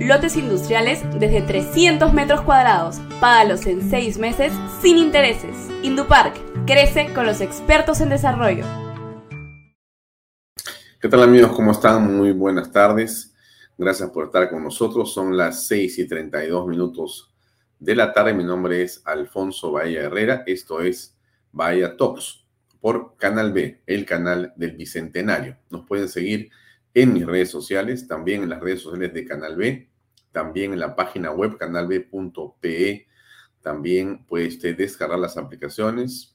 lotes industriales desde 300 metros cuadrados. Págalos en 6 meses sin intereses. Indupark Crece con los expertos en desarrollo. ¿Qué tal amigos? ¿Cómo están? Muy buenas tardes. Gracias por estar con nosotros. Son las 6 y 32 minutos de la tarde. Mi nombre es Alfonso Bahía Herrera. Esto es Bahía Talks por Canal B, el canal del Bicentenario. Nos pueden seguir mis redes sociales, también en las redes sociales de Canal B, también en la página web canalb.pe. También puede usted descargar las aplicaciones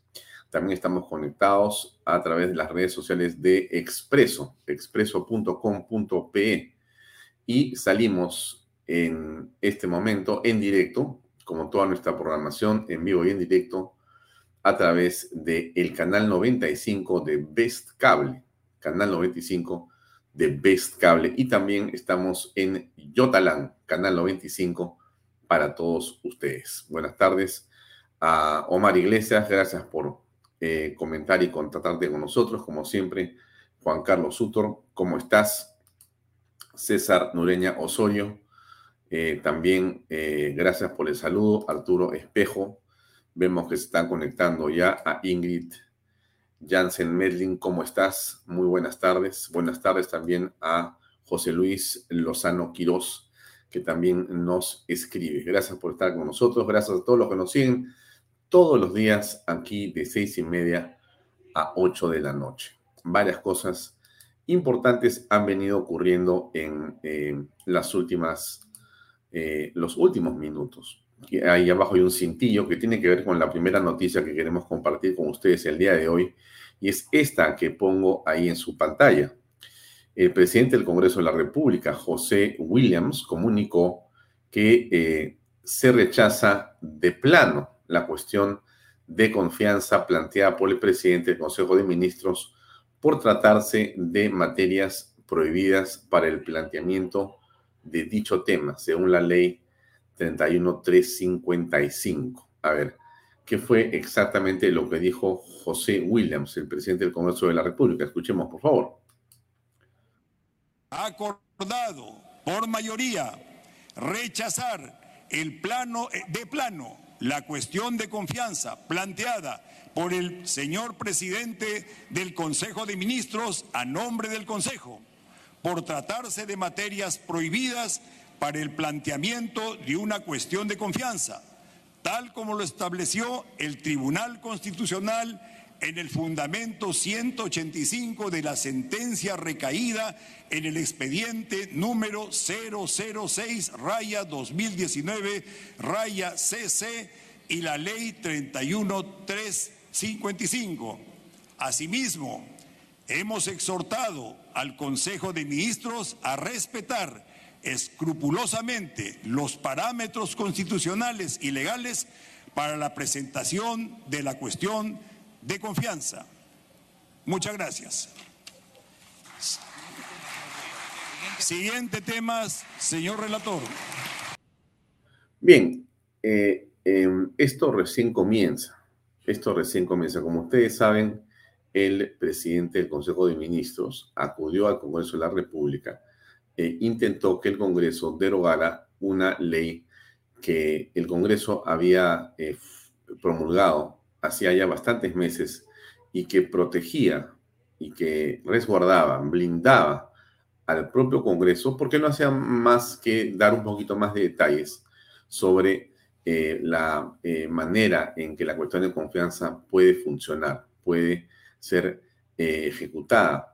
también estamos conectados a través de las redes sociales de Expreso, expreso.com.pe. Y salimos en este momento en directo, como toda nuestra programación en vivo y en directo, a través del el canal 95 de Best Cable, canal 95 de Best Cable. Y también estamos en Yotalán, canal 95 para todos ustedes. Buenas tardes a Omar Iglesias, gracias por eh, comentar y contactarte con nosotros, como siempre, Juan Carlos Sutor, ¿cómo estás? César Nureña Osorio, eh, también eh, gracias por el saludo, Arturo Espejo, vemos que se están conectando ya a Ingrid Jansen Medlin, ¿cómo estás? Muy buenas tardes. Buenas tardes también a José Luis Lozano Quirós, que también nos escribe. Gracias por estar con nosotros, gracias a todos los que nos siguen todos los días aquí de seis y media a ocho de la noche. Varias cosas importantes han venido ocurriendo en eh, las últimas, eh, los últimos minutos. Ahí abajo hay un cintillo que tiene que ver con la primera noticia que queremos compartir con ustedes el día de hoy y es esta que pongo ahí en su pantalla. El presidente del Congreso de la República, José Williams, comunicó que eh, se rechaza de plano la cuestión de confianza planteada por el presidente del Consejo de Ministros por tratarse de materias prohibidas para el planteamiento de dicho tema, según la ley 31355. A ver, ¿qué fue exactamente lo que dijo José Williams, el presidente del Congreso de la República? Escuchemos, por favor. Ha acordado por mayoría rechazar el plano eh, de plano la cuestión de confianza planteada por el señor presidente del Consejo de Ministros a nombre del Consejo, por tratarse de materias prohibidas para el planteamiento de una cuestión de confianza, tal como lo estableció el Tribunal Constitucional en el fundamento 185 de la sentencia recaída en el expediente número 006 raya 2019 raya CC y la Ley 31355. Asimismo, hemos exhortado al Consejo de Ministros a respetar escrupulosamente los parámetros constitucionales y legales para la presentación de la cuestión de confianza. Muchas gracias. Siguiente temas, señor relator. Bien, eh, em, esto recién comienza. Esto recién comienza. Como ustedes saben, el presidente del Consejo de Ministros acudió al Congreso de la República e intentó que el Congreso derogara una ley que el Congreso había eh, promulgado hacía ya bastantes meses y que protegía y que resguardaba, blindaba al propio Congreso, porque no hacía más que dar un poquito más de detalles sobre eh, la eh, manera en que la cuestión de confianza puede funcionar, puede ser eh, ejecutada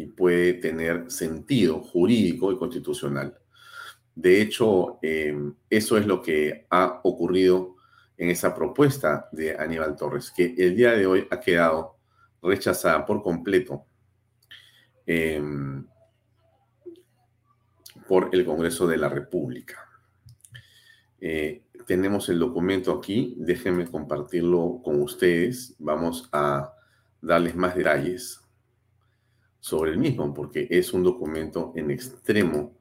y puede tener sentido jurídico y constitucional. De hecho, eso es lo que ha ocurrido en esa propuesta de Aníbal Torres, que el día de hoy ha quedado rechazada por completo por el Congreso de la República. Eh, tenemos el documento aquí, déjenme compartirlo con ustedes. Vamos a darles más detalles sobre el mismo, porque es un documento en extremo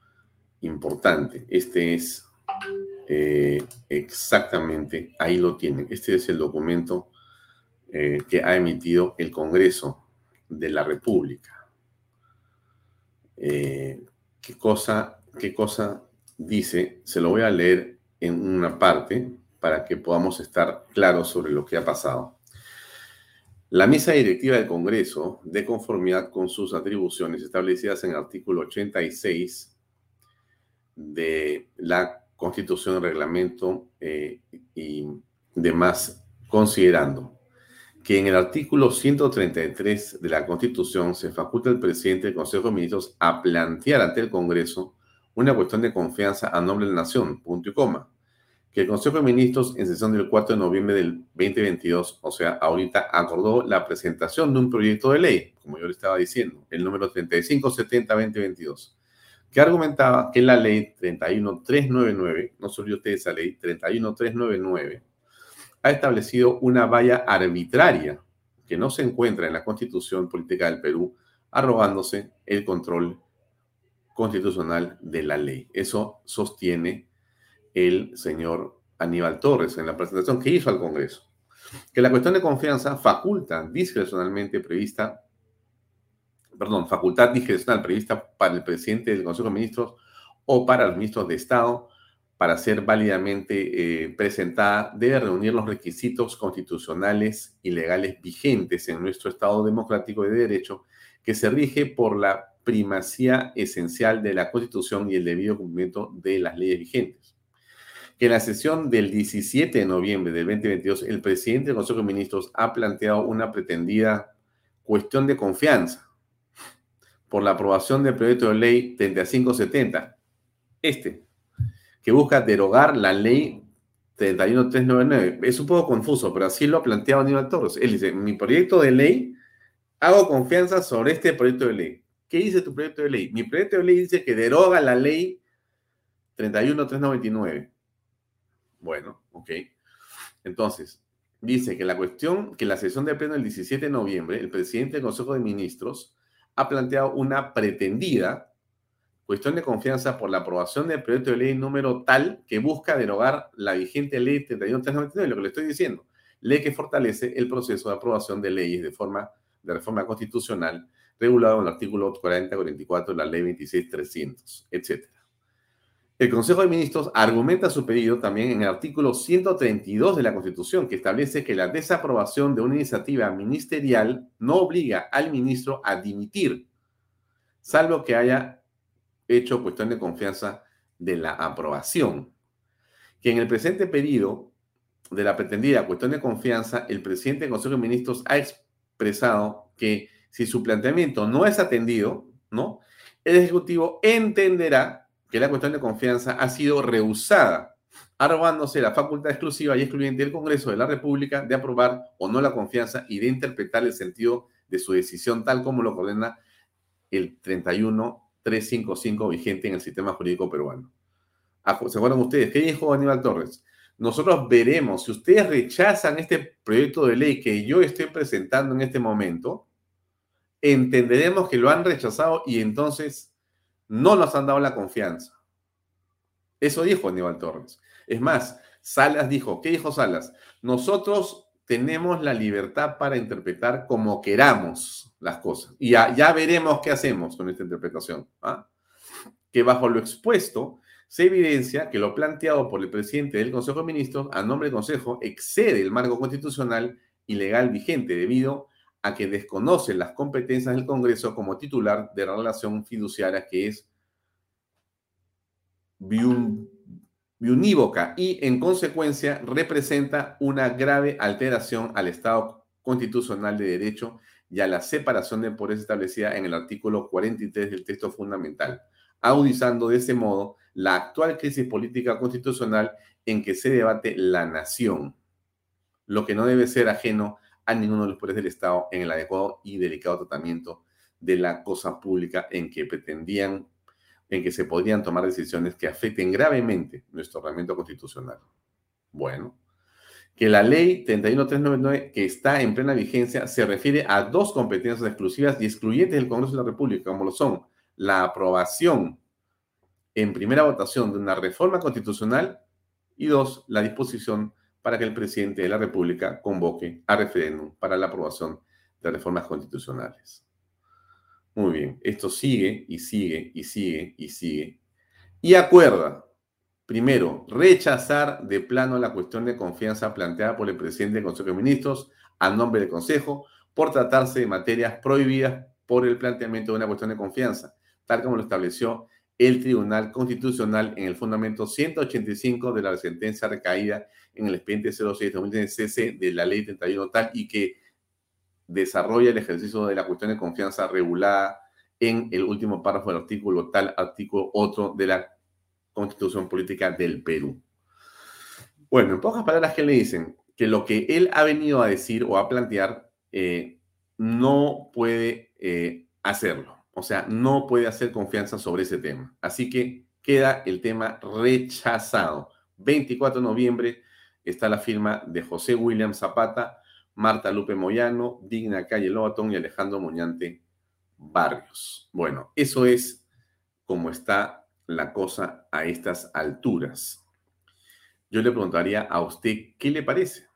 importante. Este es eh, exactamente, ahí lo tienen. Este es el documento eh, que ha emitido el Congreso de la República. ¿Qué cosa qué cosa dice, se lo voy a leer en una parte para que podamos estar claros sobre lo que ha pasado. La mesa directiva del Congreso, de conformidad con sus atribuciones establecidas en el artículo 86 de la Constitución, Reglamento eh, y demás, considerando que en el artículo 133 de la Constitución se faculta al presidente del Consejo de Ministros a plantear ante el Congreso una cuestión de confianza a nombre de la nación, punto y coma. Que el Consejo de Ministros en sesión del 4 de noviembre del 2022, o sea, ahorita acordó la presentación de un proyecto de ley, como yo le estaba diciendo, el número 3570-2022, que argumentaba que la ley 31399, no olvide usted esa ley, 31399, ha establecido una valla arbitraria que no se encuentra en la Constitución Política del Perú, arrogándose el control constitucional de la ley. Eso sostiene el señor Aníbal Torres en la presentación que hizo al Congreso. Que la cuestión de confianza faculta discrecionalmente prevista, perdón, facultad discrecional prevista para el presidente del Consejo de Ministros o para los ministros de Estado para ser válidamente eh, presentada, debe reunir los requisitos constitucionales y legales vigentes en nuestro Estado democrático de derecho que se rige por la primacía esencial de la Constitución y el debido cumplimiento de las leyes vigentes. Que en la sesión del 17 de noviembre del 2022, el presidente del Consejo de Ministros ha planteado una pretendida cuestión de confianza por la aprobación del proyecto de ley 3570, este, que busca derogar la ley 31399. Es un poco confuso, pero así lo ha planteado Aníbal Torres. Él dice, mi proyecto de ley, hago confianza sobre este proyecto de ley. ¿Qué dice tu proyecto de ley? Mi proyecto de ley dice que deroga la ley 31399. Bueno, ok. Entonces, dice que la cuestión, que la sesión de pleno del 17 de noviembre, el presidente del Consejo de Ministros ha planteado una pretendida cuestión de confianza por la aprobación del proyecto de ley número tal que busca derogar la vigente ley 31399, lo que le estoy diciendo, ley que fortalece el proceso de aprobación de leyes de forma de reforma constitucional regulado en el artículo 40-44 de la ley 26.300, etc. El Consejo de Ministros argumenta su pedido también en el artículo 132 de la Constitución, que establece que la desaprobación de una iniciativa ministerial no obliga al ministro a dimitir, salvo que haya hecho cuestión de confianza de la aprobación. Que en el presente pedido de la pretendida cuestión de confianza, el presidente del Consejo de Ministros ha expresado que si su planteamiento no es atendido, ¿no? El Ejecutivo entenderá que la cuestión de confianza ha sido rehusada arrobándose la facultad exclusiva y excluyente del Congreso de la República de aprobar o no la confianza y de interpretar el sentido de su decisión tal como lo ordena el 31355 vigente en el sistema jurídico peruano. Ah, ¿Se acuerdan ustedes? ¿Qué dijo Aníbal Torres? Nosotros veremos, si ustedes rechazan este proyecto de ley que yo estoy presentando en este momento, entenderemos que lo han rechazado y entonces no nos han dado la confianza. Eso dijo Aníbal Torres. Es más, Salas dijo, ¿qué dijo Salas? Nosotros tenemos la libertad para interpretar como queramos las cosas. Y ya, veremos qué hacemos con esta interpretación. ¿ah? Que bajo lo expuesto se evidencia que lo planteado por el presidente del Consejo de Ministros a nombre del Consejo excede el marco constitucional y legal vigente debido a que desconoce las competencias del Congreso como titular de la relación fiduciaria que es unívoca y en consecuencia representa una grave alteración al Estado constitucional de derecho y a la separación de poderes establecida en el artículo 43 del texto fundamental, agudizando de ese modo la actual crisis política constitucional en que se debate la nación, lo que no debe ser ajeno a ninguno de los poderes del Estado en el adecuado y delicado tratamiento de la cosa pública en que pretendían en que se podrían tomar decisiones que afecten gravemente nuestro ordenamiento constitucional. Bueno, que la ley 31399 que está en plena vigencia se refiere a dos competencias exclusivas y excluyentes del Congreso de la República, como lo son la aprobación en primera votación de una reforma constitucional y dos, la disposición para que el presidente de la República convoque a referéndum para la aprobación de reformas constitucionales. Muy bien, esto sigue y sigue y sigue y sigue. Y acuerda, primero, rechazar de plano la cuestión de confianza planteada por el presidente del Consejo de Ministros a nombre del Consejo por tratarse de materias prohibidas por el planteamiento de una cuestión de confianza, tal como lo estableció el Tribunal Constitucional en el fundamento 185 de la sentencia recaída en el expediente 06 cc de la ley 31 tal y que desarrolla el ejercicio de la cuestión de confianza regulada en el último párrafo del artículo tal, artículo otro de la Constitución Política del Perú. Bueno, en pocas palabras, ¿qué le dicen? Que lo que él ha venido a decir o a plantear eh, no puede eh, hacerlo. O sea, no puede hacer confianza sobre ese tema. Así que queda el tema rechazado. 24 de noviembre está la firma de José William Zapata, Marta Lupe Moyano, Digna Calle Lobatón y Alejandro Muñante Barrios. Bueno, eso es como está la cosa a estas alturas. Yo le preguntaría a usted, ¿qué le parece?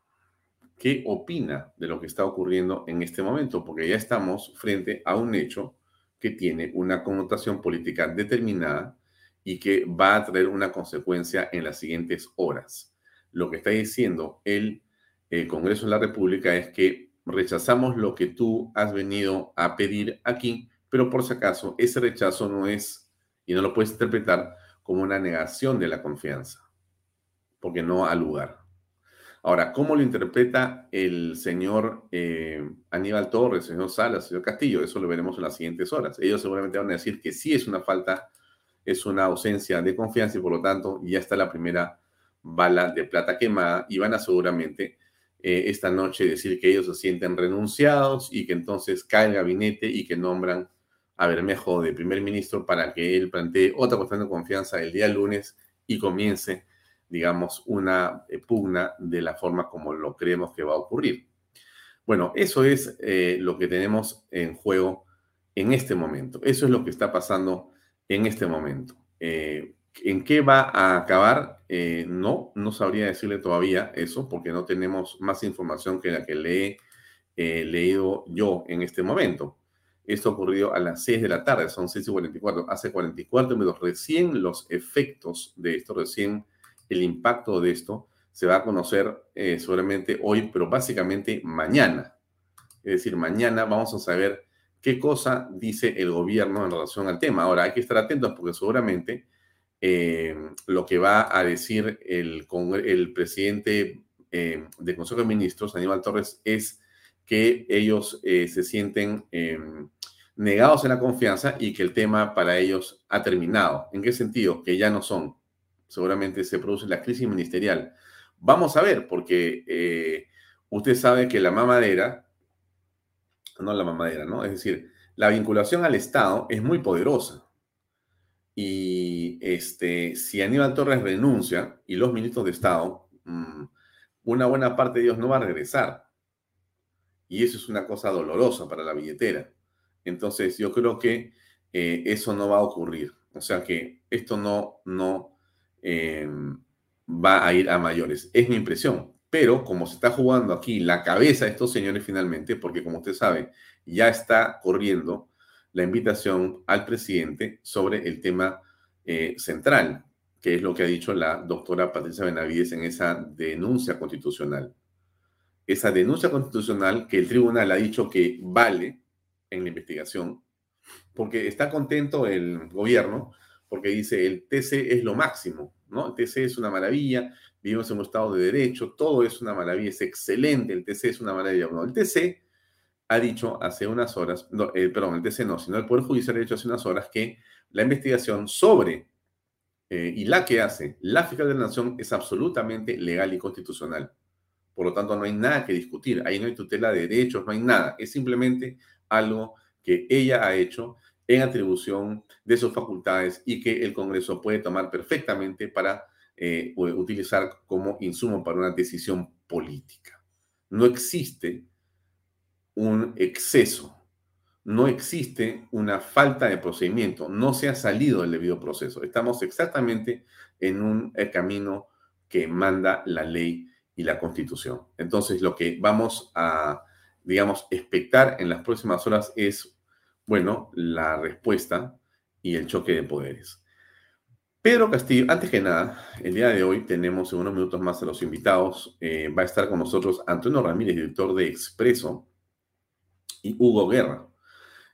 ¿Qué opina de lo que está ocurriendo en este momento? Porque ya estamos frente a un hecho que tiene una connotación política determinada y que va a traer una consecuencia en las siguientes horas. Lo que está diciendo el Congreso de la República es que rechazamos lo que tú has venido a pedir aquí, pero por si acaso ese rechazo no es, y no lo puedes interpretar como una negación de la confianza, porque no ha lugar. Ahora, ¿cómo lo interpreta el señor eh, Aníbal Torres, el señor Salas, el señor Castillo? Eso lo veremos en las siguientes horas. Ellos seguramente van a decir que sí es una falta, es una ausencia de confianza y por lo tanto ya está la primera bala de plata quemada y van a seguramente eh, esta noche decir que ellos se sienten renunciados y que entonces cae el gabinete y que nombran a Bermejo de primer ministro para que él plantee otra cuestión de confianza el día lunes y comience, digamos, una eh, pugna de la forma como lo creemos que va a ocurrir. Bueno, eso es eh, lo que tenemos en juego en este momento. Eso es lo que está pasando en este momento. ¿En qué va a acabar? Eh, no, no sabría decirle todavía eso porque no tenemos más información que la que le he eh, leído yo en este momento. Esto ocurrió a las 6 de la tarde, son 6 y 44, hace 44 minutos. Recién los efectos de esto, recién el impacto de esto se va a conocer eh, seguramente hoy, pero básicamente mañana. Es decir, mañana vamos a saber qué cosa dice el gobierno en relación al tema. Ahora, hay que estar atentos porque seguramente eh, lo que va a decir el, presidente eh, del Consejo de Ministros, Aníbal Torres, es que ellos eh, se sienten negados en la confianza y que el tema para ellos ha terminado. ¿En qué sentido? Que ya no son seguramente se produce la crisis ministerial. Vamos a ver, porque usted sabe que la mamadera, no la mamadera, ¿no? Es decir, la vinculación al Estado es muy poderosa. Y este, si Aníbal Torres renuncia y los ministros de Estado, mm, una buena parte de ellos no va a regresar. Y eso es una cosa dolorosa para la billetera. Entonces, yo creo que eh, eso no va a ocurrir. O sea que esto no, no eh, va a ir a mayores. Es mi impresión. Pero como se está jugando aquí la cabeza de estos señores finalmente, porque como usted sabe, ya está corriendo la invitación al presidente sobre el tema eh, central, que es lo que ha dicho la doctora Patricia Benavides en esa denuncia constitucional. Esa denuncia constitucional que el tribunal ha dicho que vale en la investigación, porque está contento el gobierno, porque dice el TC es lo máximo, ¿no? El TC es una maravilla, vivimos en un estado de derecho, todo es una maravilla, es excelente, el TC es una maravilla. No, el TC ha dicho hace unas horas, eh, perdón, el TC no, sino el Poder Judicial ha dicho hace unas horas que la investigación sobre eh, y la que hace la fiscal de la Nación es absolutamente legal y constitucional. Por lo tanto, no hay nada que discutir, ahí no hay tutela de derechos, no hay nada, es simplemente algo que ella ha hecho en atribución de sus facultades y que el Congreso puede tomar perfectamente para eh, utilizar como insumo para una decisión política. No existe un exceso, no existe una falta de procedimiento, no se ha salido del debido proceso. Estamos exactamente en un eh, camino que manda la ley y la constitución. Entonces, lo que vamos a, digamos, expectar en las próximas horas es, bueno, la respuesta y el choque de poderes. Pedro Castillo, antes que nada, el día de hoy tenemos en unos minutos más a los invitados. Eh, va a estar con nosotros Antonio Ramírez, director de Expreso, y Hugo Guerra.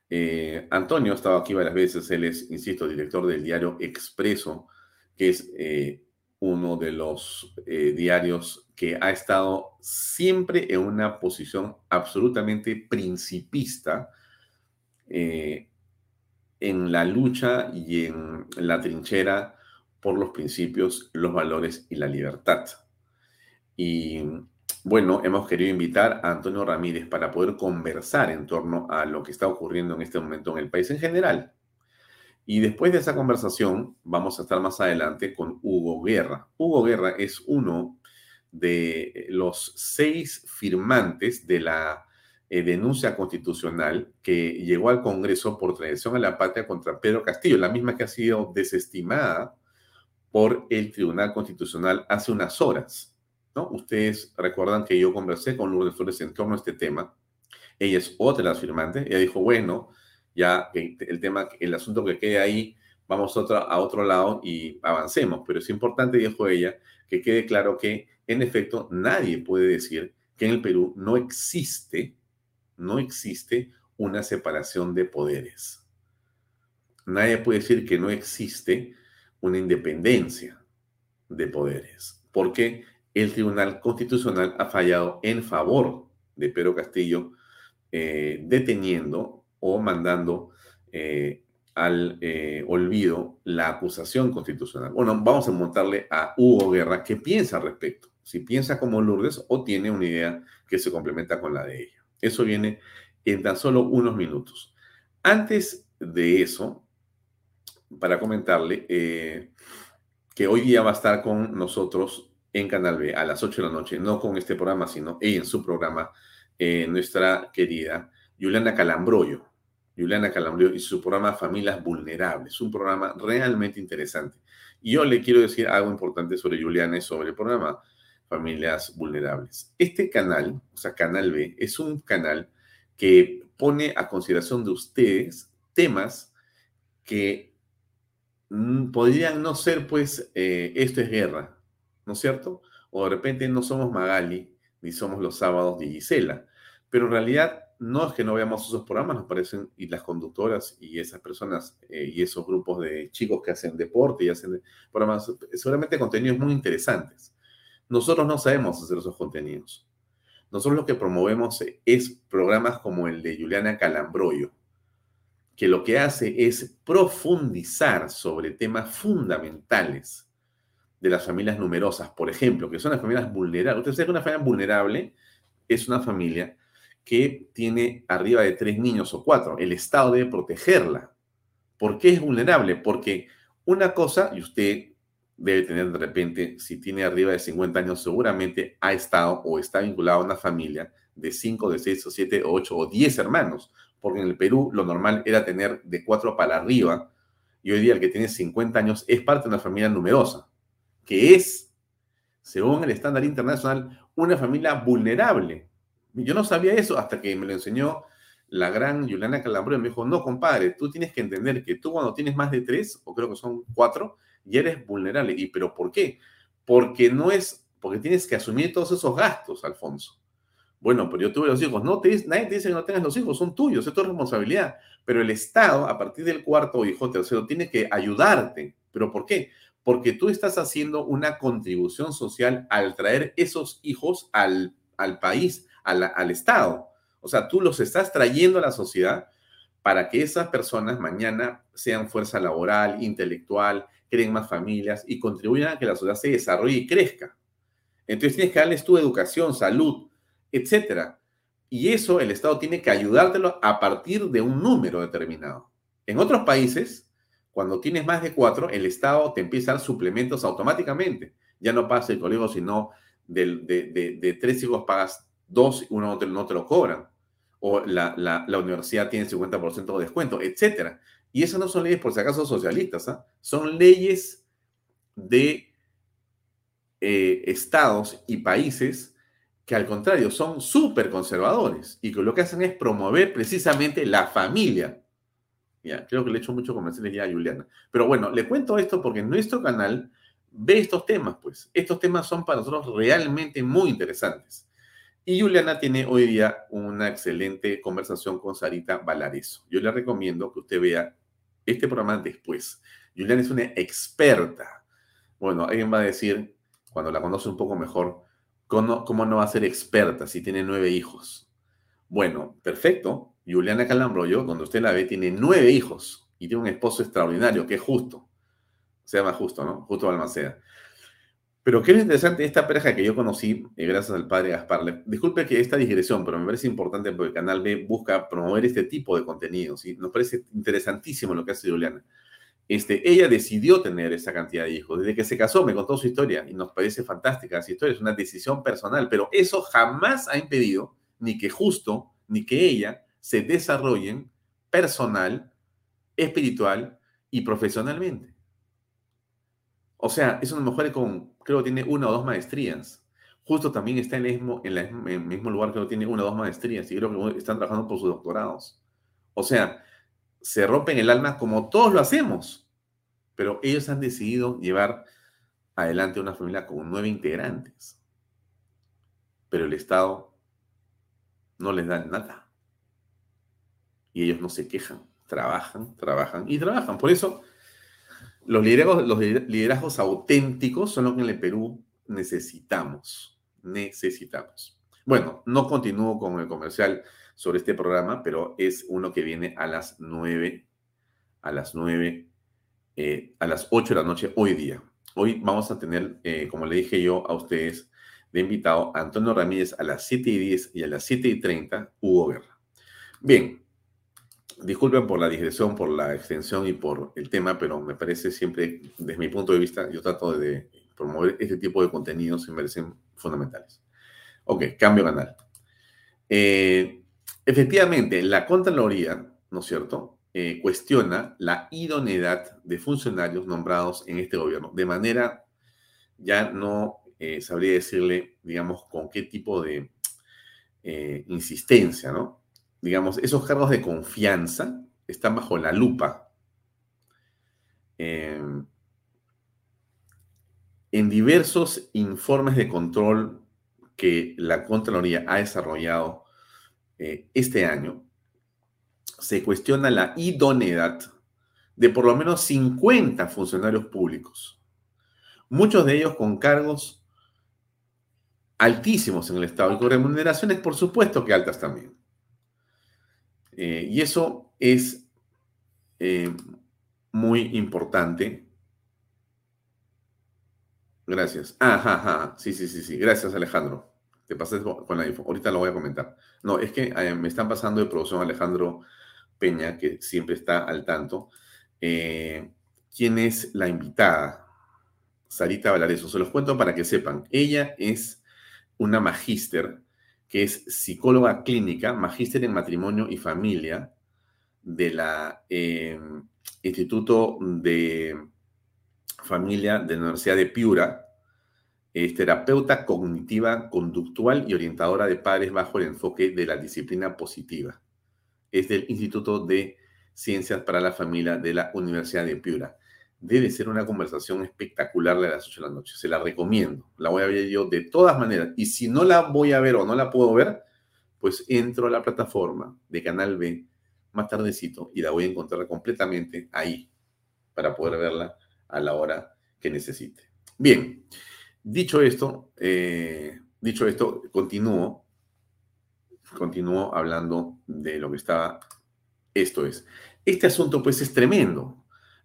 Eh, Antonio ha estado aquí varias veces, él es, insisto, director del diario Expreso, que es eh, uno de los diarios que ha estado siempre en una posición absolutamente principista en la lucha y en la trinchera por los principios, los valores y la libertad. Y bueno, hemos querido invitar a Antonio Ramírez para poder conversar en torno a lo que está ocurriendo en este momento en el país en general. Y después de esa conversación, vamos a estar más adelante con Hugo Guerra. Hugo Guerra es uno de los seis firmantes de la eh, denuncia constitucional que llegó al Congreso por traición a la patria contra Pedro Castillo, la misma que ha sido desestimada por el Tribunal Constitucional hace unas horas. ¿No? Ustedes recuerdan que yo conversé con Lourdes Flores en torno a este tema. Ella es otra de las firmantes. Ella dijo, bueno, ya el tema, el asunto que quede ahí, vamos a otro, a otro lado y avancemos. Pero es importante, dijo ella, que quede claro que, en efecto, nadie puede decir que en el Perú no existe, no existe una separación de poderes. Nadie puede decir que no existe una independencia de poderes, porque el Tribunal Constitucional ha fallado en favor de Pedro Castillo, eh, deteniendo o mandando eh, al eh, olvido la acusación constitucional. Bueno, vamos a montarle a Hugo Guerra qué piensa al respecto, si piensa como Lourdes o tiene una idea que se complementa con la de ella. Eso viene en tan solo unos minutos. Antes de eso, para comentarle que hoy día va a estar con nosotros en Canal B a las 8 de la noche, no con este programa, sino en su programa, eh, nuestra querida Juliana Calambroyo. Juliana Calambroyo y su programa Familias Vulnerables, un programa realmente interesante. Y yo le quiero decir algo importante sobre Juliana y sobre el programa Familias Vulnerables. Este canal, o sea, Canal B, es un canal que pone a consideración de ustedes temas que Mm, podrían no ser, pues, eh, esto es guerra, ¿no es cierto? O de repente no somos Magali, ni somos los sábados de Gisela, pero en realidad no es que no veamos esos programas, nos parecen, y las conductoras y esas personas eh, y esos grupos de chicos que hacen deporte y hacen programas, seguramente contenidos muy interesantes. Nosotros no sabemos hacer esos contenidos. Nosotros lo que promovemos es programas como el de Juliana Calambroyo, que lo que hace es profundizar sobre temas fundamentales de las familias numerosas, por ejemplo, que son las familias vulnerables. Usted sabe que una familia vulnerable es una familia que tiene arriba de tres niños o cuatro. El Estado debe protegerla. ¿Por qué es vulnerable? Porque una cosa, y usted debe tener de repente, si tiene arriba de 50 años, seguramente ha estado o está vinculado a una familia de 5, de 6 o 7 o 8 o 10 hermanos, porque en el Perú lo normal era tener de 4 para arriba, y hoy día el que tiene 50 años es parte de una familia numerosa, que es, según el estándar internacional, una familia vulnerable. Yo no sabía eso hasta que me lo enseñó la gran Juliana Calambro me dijo, no, compadre, tú tienes que entender que tú cuando tienes más de tres, o creo que son cuatro, ya eres vulnerable. ¿Y pero por qué? Porque no es, porque tienes que asumir todos esos gastos, Alfonso. Bueno, pero yo tuve los hijos. No, te, nadie te dice que no tengas los hijos, son tuyos, es tu responsabilidad. Pero el Estado, a partir del cuarto hijo, tercero, tiene que ayudarte. ¿Pero por qué? Porque tú estás haciendo una contribución social al traer esos hijos al, al país, al, al Estado. O sea, tú los estás trayendo a la sociedad para que esas personas mañana sean fuerza laboral, intelectual, creen más familias y contribuyan a que la sociedad se desarrolle y crezca. Entonces tienes que darles tu educación, salud, etcétera. Y eso el Estado tiene que ayudártelo a partir de un número determinado. En otros países, cuando tienes más de cuatro, el Estado te empieza a dar suplementos automáticamente. Ya no pasa el colegio, sino de, tres hijos pagas dos, uno no te, lo cobran. O la, universidad tiene 50% de descuento, etcétera. Y esas no son leyes, por si acaso, socialistas, ¿ah? son leyes de eh, estados y países que al contrario son súper conservadores y que lo que hacen es promover precisamente la familia. Ya, creo que le he hecho mucho comerciales ya a Juliana. Pero bueno, le cuento esto porque en nuestro canal ve estos temas, pues. Estos temas son para nosotros realmente muy interesantes. Y Juliana tiene hoy día una excelente conversación con Sarita Valareso. Yo le recomiendo que usted vea este programa después. Juliana es una experta. Bueno, alguien va a decir, cuando la conoce un poco mejor, ¿cómo, cómo no va a ser experta si tiene nueve hijos? Bueno, perfecto. Juliana Calambroyo, donde usted la ve, tiene nueve hijos y tiene un esposo extraordinario, que es justo. Se llama justo, ¿no? Justo Balmaceda. Pero qué es interesante esta pareja que yo conocí, eh, gracias al padre Gaspar. disculpe que esta digresión, pero me parece importante porque el canal B busca promover este tipo de contenidos y nos parece interesantísimo lo que hace Juliana. Este, ella decidió tener esa cantidad de hijos. Desde que se casó me contó su historia y nos parece fantástica esa historia. Es una decisión personal, pero eso jamás ha impedido ni que justo ni que ella se desarrollen personal, espiritual y profesionalmente. O sea, es una mujer con, creo que tiene una o dos maestrías. Justo también está en el mismo, en el mismo lugar que tiene una o dos maestrías y creo que están trabajando por sus doctorados. O sea, se rompen el alma como todos lo hacemos, pero ellos han decidido llevar adelante una familia con nueve integrantes. Pero el Estado no les da nada. Y ellos no se quejan, trabajan, trabajan y trabajan. Por eso los liderazgos, auténticos son lo que en el Perú necesitamos. Necesitamos. Bueno, no continúo con el comercial sobre este programa, pero es uno que viene a las nueve, a las nueve, eh, a las ocho de la noche hoy día. Hoy vamos a tener, eh, como le dije yo a ustedes, de invitado Antonio Ramírez a las 7 y 10 y a las 7 y 30, Hugo Guerra. Bien, disculpen por la digresión, por la extensión y por el tema, pero me parece siempre, desde mi punto de vista, yo trato de promover este tipo de contenidos que me parecen fundamentales. Ok, cambio canal. Eh, efectivamente, la Contraloría, ¿no es cierto?, eh, cuestiona la idoneidad de funcionarios nombrados en este gobierno, de manera, ya no eh, sabría decirle, digamos, con qué tipo de insistencia, ¿no? Digamos, esos cargos de confianza están bajo la lupa. Em, en diversos informes de control que la Contraloría ha desarrollado eh, este año, se cuestiona la idoneidad de por lo menos 50 funcionarios públicos, muchos de ellos con cargos altísimos en el Estado y con remuneraciones, por supuesto que altas también. Eh, y eso es eh, muy importante Gracias. Ajá, ajá. Sí, sí, sí, sí. Gracias, Alejandro. Te pasé con la info. Ahorita lo voy a comentar. No, es que eh, me están pasando de producción Alejandro Peña, que siempre está al tanto. ¿Quién es la invitada? Sarita Valareso. Se los cuento para que sepan. Ella es una magíster que es psicóloga clínica, magíster en matrimonio y familia de la eh, Instituto de Familia de la Universidad de Piura. Es terapeuta cognitiva, conductual y orientadora de padres bajo el enfoque de la disciplina positiva. Es del Instituto de Ciencias para la Familia de la Universidad de Piura. Debe ser una conversación espectacular de las 8 de la noche. Se la recomiendo. La voy a ver yo de todas maneras. Y si no la voy a ver o no la puedo ver, pues entro a la plataforma de Canal B más tardecito y la voy a encontrar completamente ahí para poder verla a la hora que necesite. Bien, dicho esto, eh, dicho esto, continúo, continúo hablando de lo que estaba. Esto es, este asunto pues es tremendo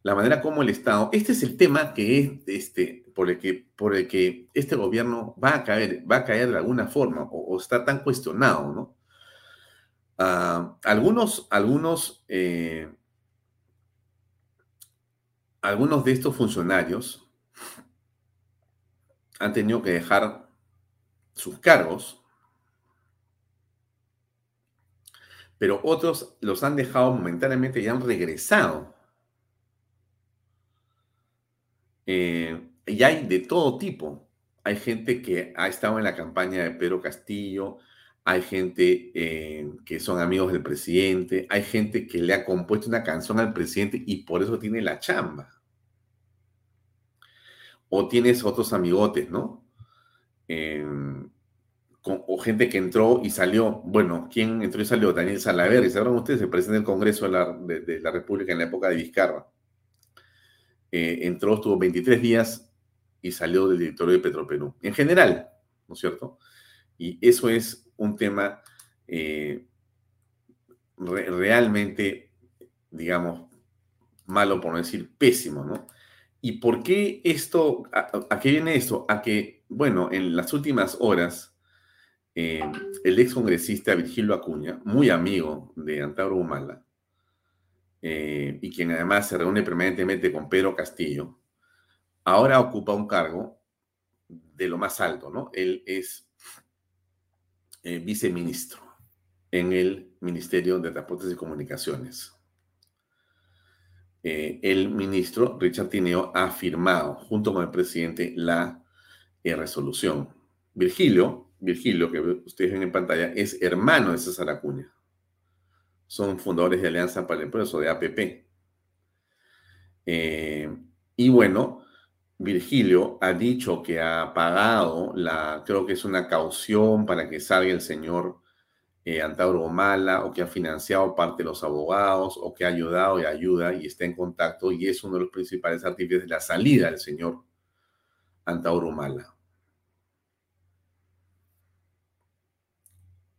la manera como el Estado, este es el tema que es este, por, el que, por el que este gobierno va a caer, va a caer de alguna forma o, está tan cuestionado, ¿no? Ah, algunos, algunos, eh, algunos de estos funcionarios han tenido que dejar sus cargos, pero otros los han dejado momentáneamente y han regresado Eh, y hay de todo tipo. Hay gente que ha estado en la campaña de Pedro Castillo, hay gente eh, que son amigos del presidente, hay gente que le ha compuesto una canción al presidente y por eso tiene la chamba. O tienes otros amigotes, ¿no? Em, o gente que entró y salió. Bueno, ¿quién entró y salió? Daniel Salaverry. ¿Sabrán ustedes? El presidente del Congreso de la República en la época de Vizcarra. Eh, entró, estuvo 23 días y salió del directorio de Petroperú. En general, ¿no es cierto? Y eso es un tema eh, realmente, digamos, malo por no decir pésimo, ¿no? ¿Y por qué esto, a, qué viene esto? A que, bueno, en las últimas horas, eh, el ex congresista Virgilio Acuña, muy amigo de Antauro Humala, eh, y quien además se reúne permanentemente con Pedro Castillo, ahora ocupa un cargo de lo más alto, ¿no? Él es eh, viceministro en el Ministerio de Transportes y Comunicaciones. Eh, el ministro Richard Tineo ha firmado junto con el presidente la resolución. Virgilio, Virgilio, que ustedes ven en pantalla, es hermano de César Acuña son fundadores de Alianza para el Empleo, de APP. Eh, y bueno, Virgilio ha dicho que ha pagado la, creo que es una caución para que salga el señor eh, Antauro Mala, o que ha financiado parte de los abogados, o que ha ayudado y ayuda y está en contacto, y es uno de los principales artífices de la salida del señor Antauro Mala.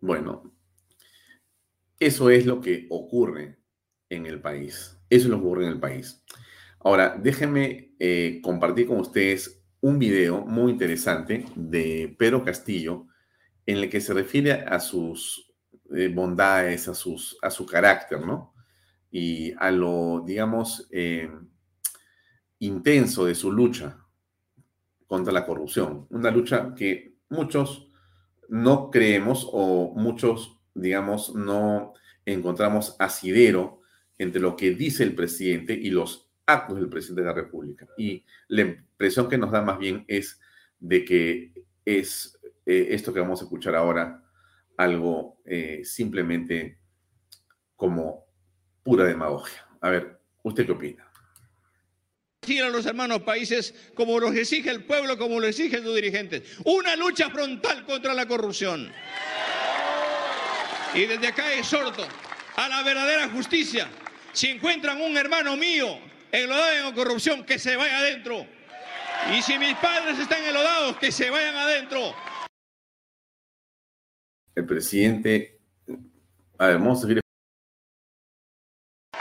Bueno, eso es lo que ocurre en el país. Eso es lo que ocurre en el país. Ahora, déjenme eh, compartir con ustedes un video muy interesante de Pedro Castillo en el que se refiere a sus eh, bondades, a, sus, a su carácter, ¿no? Y a lo, digamos, eh, intenso de su lucha contra la corrupción. Una lucha que muchos no creemos o muchos digamos, no encontramos asidero entre lo que dice el presidente y los actos del presidente de la República. Y la impresión que nos da más bien es de que es eh, esto que vamos a escuchar ahora algo eh, simplemente como pura demagogia. A ver, ¿usted qué opina? a los hermanos países como los exige el pueblo, como lo exigen sus dirigentes. Una lucha frontal contra la corrupción. Y desde acá exhorto a la verdadera justicia. Si encuentran un hermano mío enlodado en corrupción, que se vaya adentro. Y si mis padres están enlodados, que se vayan adentro. El presidente, además,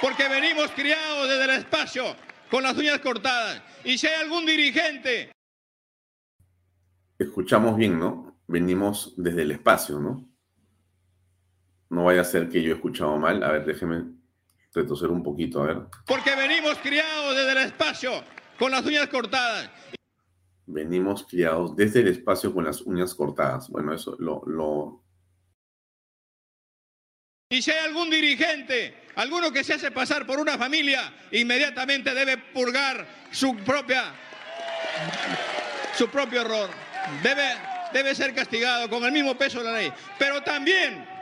porque venimos criados desde el espacio con las uñas cortadas. Y si hay algún dirigente escuchamos bien, ¿no? Venimos desde el espacio, ¿no? No vaya a ser que yo he escuchado mal. A ver, déjeme retroceder un poquito, a ver. Porque venimos criados desde el espacio con las uñas cortadas. Venimos criados desde el espacio con las uñas cortadas. Bueno, eso lo, lo... Y si hay algún dirigente, alguno que se hace pasar por una familia, inmediatamente debe purgar su propia su propio error. Debe, debe ser castigado con el mismo peso de la ley. Pero también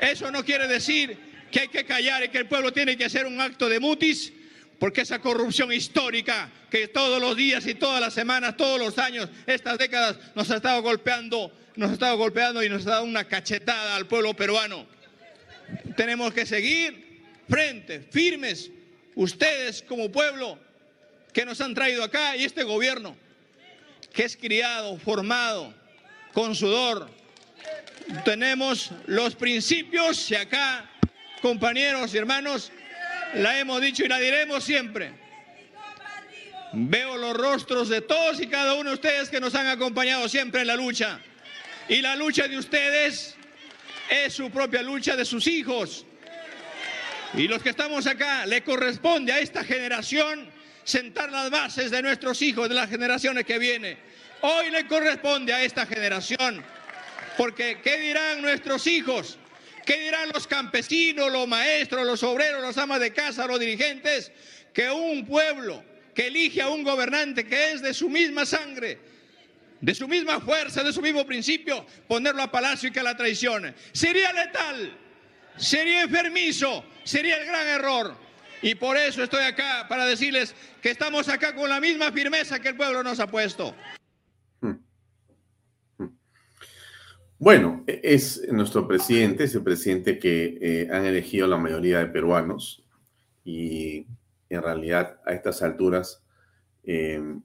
eso no quiere decir que hay que callar y que el pueblo tiene que hacer un acto de mutis, porque esa corrupción histórica que todos los días y todas las semanas, todos los años, estas décadas nos ha estado golpeando, nos ha estado golpeando y nos ha dado una cachetada al pueblo peruano. Tenemos que seguir frente, firmes, ustedes como pueblo que nos han traído acá y este gobierno que es criado, formado con sudor. Tenemos los principios y acá, compañeros y hermanos, la hemos dicho y la diremos siempre. Veo los rostros de todos y cada uno de ustedes que nos han acompañado siempre en la lucha. Y la lucha de ustedes es su propia lucha de sus hijos. Y los que estamos acá, le corresponde a esta generación sentar las bases de nuestros hijos, de las generaciones que vienen. Hoy le corresponde a esta generación, porque ¿qué dirán nuestros hijos? ¿Qué dirán los campesinos, los maestros, los obreros, los amas de casa, los dirigentes? Que un pueblo que elige a un gobernante que es de su misma sangre, de su misma fuerza, de su mismo principio, ponerlo a palacio y que la traicione. Sería letal, sería enfermizo, sería el gran error. Y por eso estoy acá, para decirles que estamos acá con la misma firmeza que el pueblo nos ha puesto. Hmm. Hmm. Bueno, e-, es nuestro presidente, es el presidente que eh, han elegido la mayoría de peruanos y en realidad a estas alturas em,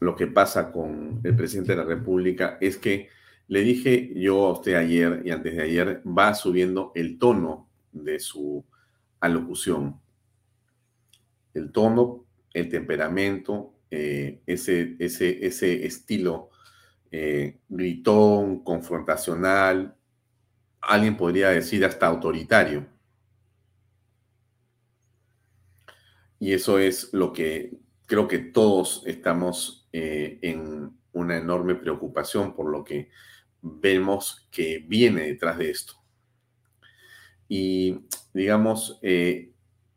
lo que pasa con el presidente de la República es que le dije yo a usted ayer y antes de ayer, va subiendo el tono de su alocución. El tono, el temperamento, eh, ese, ese, ese, estilo eh, gritón, confrontacional, alguien podría decir hasta autoritario. Y eso es lo que creo que todos estamos eh, en una enorme preocupación por lo que vemos que viene detrás de esto. Y digamos,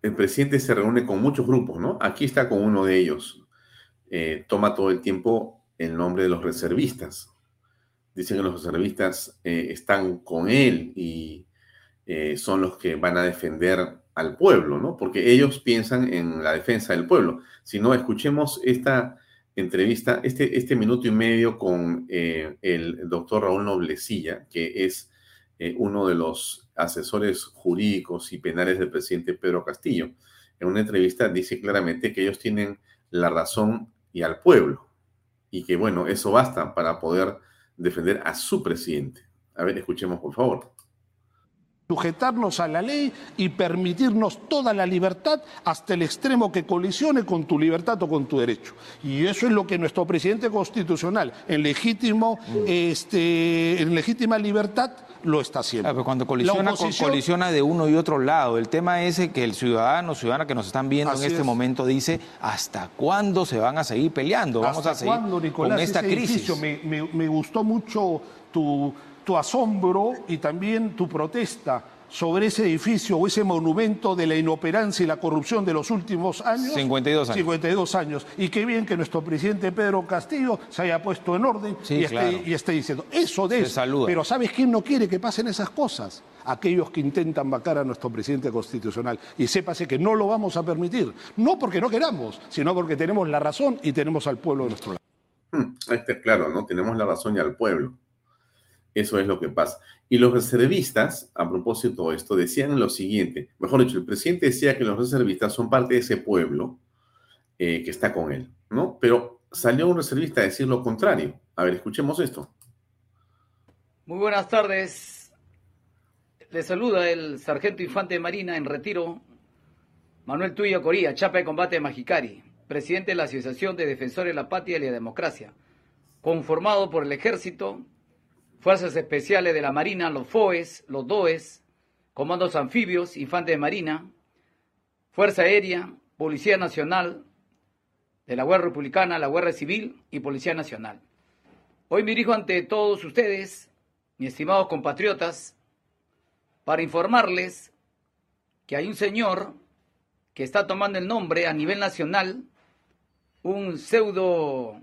el presidente se reúne con muchos grupos, ¿no? Aquí está con uno de ellos. Eh, toma todo el tiempo el nombre de los reservistas. Dicen que los reservistas eh, están con él y eh, son los que van a defender al pueblo, ¿no? Porque ellos piensan en la defensa del pueblo. Si no, escuchemos esta entrevista, este, este minuto y medio con el doctor Raúl Noblecilla, que es uno de los asesores jurídicos y penales del presidente Pedro Castillo. En una entrevista dice claramente que ellos tienen la razón y al pueblo. Y que bueno, eso basta para poder defender a su presidente. A ver, escuchemos por favor sujetarnos a la ley y permitirnos toda la libertad hasta el extremo que colisione con tu libertad o con tu derecho. Y eso es lo que nuestro presidente constitucional, en legítimo, este, en legítima libertad, lo está haciendo. pero cuando colisiona, colisiona de uno y otro lado. El tema es que el ciudadano, ciudadana que nos están viendo en este momento dice, ¿hasta cuándo se van a seguir peleando? Vamos a seguir con esta crisis. me gustó mucho tu tu asombro y también tu protesta sobre ese edificio o ese monumento de la inoperancia y la corrupción de los últimos años. 52 años. 52 años. Y qué bien que nuestro presidente Pedro Castillo se haya puesto en orden y, esté, diciendo eso de eso. Pero ¿sabes quién no quiere que pasen esas cosas? Aquellos que intentan vacar a nuestro presidente constitucional. Y sépase que no lo vamos a permitir. No porque no queramos, sino porque tenemos la razón y tenemos al pueblo de nuestro lado. Hmm, este es claro, ¿no? Tenemos la razón y al pueblo. Eso es lo que pasa. Y los reservistas, a propósito de esto, decían lo siguiente, mejor dicho, el presidente decía que los reservistas son parte de ese pueblo eh, que está con él, ¿no? Pero salió un reservista a decir lo contrario. A ver, escuchemos esto. Muy buenas tardes. Le saluda el sargento infante de Marina en retiro, Manuel Tuya Coría, chapa de combate de Magicari, presidente de la Asociación de Defensores de la Patria y la Democracia conformado por el Ejército, Fuerzas Especiales de la Marina, los FOES, los DOES, Comandos Anfibios, Infantes de Marina, Fuerza Aérea, Policía Nacional, de la Guerra Republicana, la Guerra Civil y Policía Nacional. Hoy me dirijo ante todos ustedes, mis estimados compatriotas, para informarles que hay un señor que está tomando el nombre a nivel nacional, un pseudo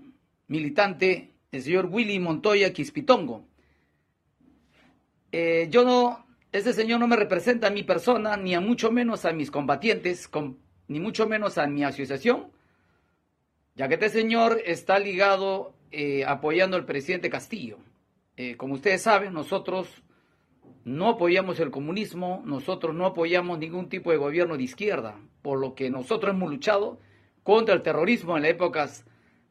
militante, el señor Willy Montoya Quispitongo. Eh, yo no, este señor no me representa a mi persona, ni a mucho menos a mis combatientes, ni mucho menos a mi asociación, ya que este señor está ligado eh, apoyando al presidente Castillo. Eh, como ustedes saben, nosotros no apoyamos el comunismo, nosotros no apoyamos ningún tipo de gobierno de izquierda, por lo que nosotros hemos luchado contra el terrorismo en las épocas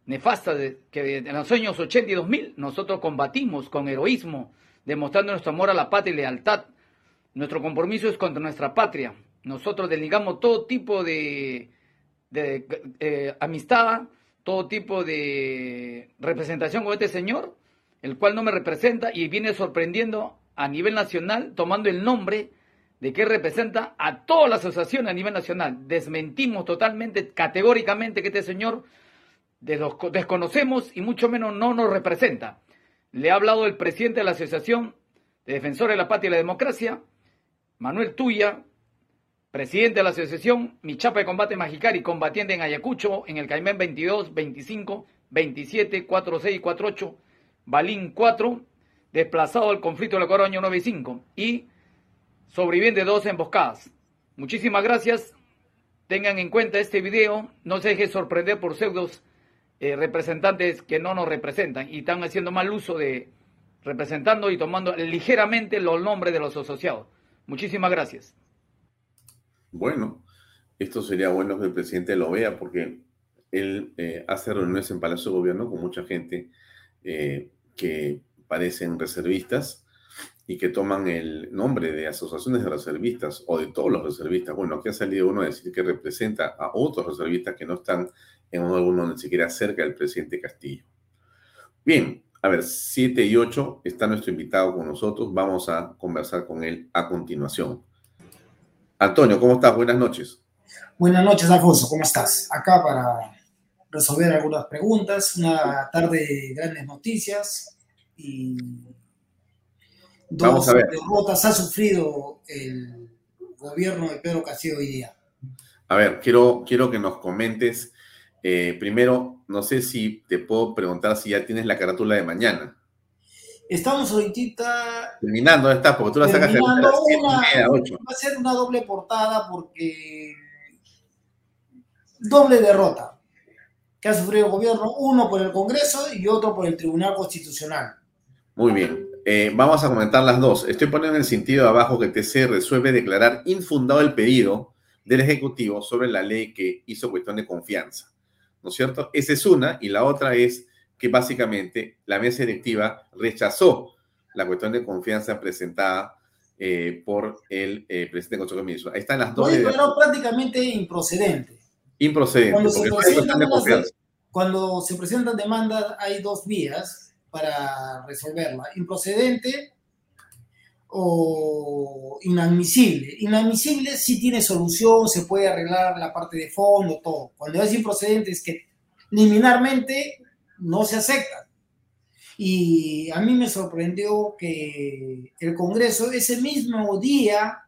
nefastas de, que en los años 80 y 2000 nosotros combatimos con heroísmo, demostrando nuestro amor a la patria y lealtad. Nuestro compromiso es contra nuestra patria. Nosotros denegamos todo tipo de, eh, amistad, todo tipo de representación con este señor, el cual no me representa y viene sorprendiendo a nivel nacional, tomando el nombre de que representa a toda la asociación a nivel nacional. Desmentimos totalmente, categóricamente, que este señor desconocemos y mucho menos no nos representa. Le ha hablado el presidente de la Asociación de Defensores de la Patria y la Democracia, Manuel Tuya, presidente de la Asociación Michapa de Combate Magicari, combatiente en Ayacucho, en el Caimén 22, 25, 27, 46 y 48, Balín 4, desplazado al conflicto de la Corona año 95 y sobreviviente de dos emboscadas. Muchísimas gracias. Tengan en cuenta este video. No se deje sorprender por pseudos eh, representantes que no nos representan y están haciendo mal uso de representando y tomando ligeramente los nombres de los asociados. Muchísimas gracias. Bueno, esto sería bueno que el presidente lo vea porque él eh, hace reuniones en Palacio de Gobierno con mucha gente eh, que parecen reservistas y que toman el nombre de asociaciones de reservistas o de todos los reservistas. Bueno, aquí ha salido uno a decir que representa a otros reservistas que no están en uno alguno ni siquiera cerca del presidente Castillo. Bien, a ver, 7 y 8 está nuestro invitado con nosotros. Vamos a conversar con él a continuación. Antonio, ¿cómo estás? Buenas noches. Buenas noches, Alfonso. ¿Cómo estás? Acá para resolver algunas preguntas. Una tarde de grandes noticias y dos derrotas ha sufrido el gobierno de Pedro Castillo hoy día. A ver, quiero, quiero que nos comentes. Eh, primero, no sé si te puedo preguntar si ya tienes la carátula de mañana. Estamos ahorita... Terminando, está, porque tú la sacas una, Va a ser una doble portada porque... Doble derrota que ha sufrido el gobierno, uno por el Congreso y otro por el Tribunal Constitucional. Muy bien. Eh, vamos a comentar las dos. Estoy poniendo en el sentido de abajo que TC resuelve declarar infundado el pedido del Ejecutivo sobre la ley que hizo cuestión de confianza. ¿No es cierto? Esa es una. Y la otra es que básicamente la mesa directiva rechazó la cuestión de confianza presentada eh, por el eh, presidente del Consejo de Ministros. Ahí están las dos. pero prácticamente improcedente. Improcedente. Cuando, se presentan, cuando se presentan demandas hay dos vías para resolverla. Improcedente o inadmisible. Inadmisible sí tiene solución, se puede arreglar la parte de fondo, todo. Cuando es improcedente es que liminarmente no se acepta. Y a mí me sorprendió que el Congreso ese mismo día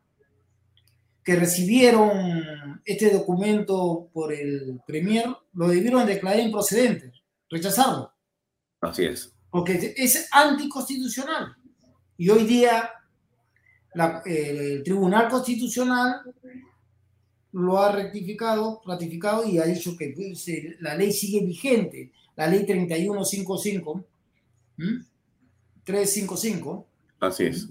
que recibieron este documento por el Premier, lo debieron declarar improcedente, rechazarlo. Así es porque es anticonstitucional. Y hoy día el Tribunal Constitucional lo ha rectificado, ratificado y ha dicho que pues, la ley sigue vigente, la ley 3155, 355. Así es.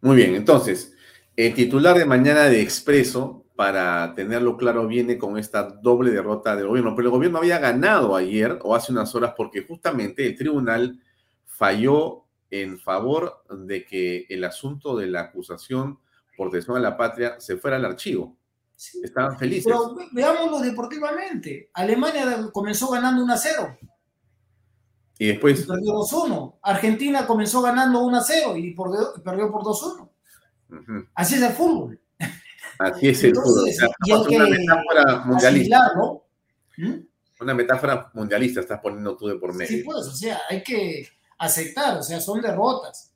Muy bien, entonces, el titular de mañana de Expreso para tenerlo claro, viene con esta doble derrota del gobierno. Pero el gobierno había ganado ayer o hace unas horas porque justamente el tribunal falló en favor de que el asunto de la acusación por traición a la patria se fuera al archivo. Estaban felices. Pero veámoslo deportivamente. Alemania comenzó ganando 1 a 0. Y después. perdió 2-1. Argentina comenzó ganando 1-0 y perdió, por 2-1. Así es el fútbol. Así es el fútbol. una metáfora mundialista. ¿Mm? Una metáfora mundialista estás poniendo tú de por medio. Sí, pues, o sea, hay que aceptar, o sea, son derrotas.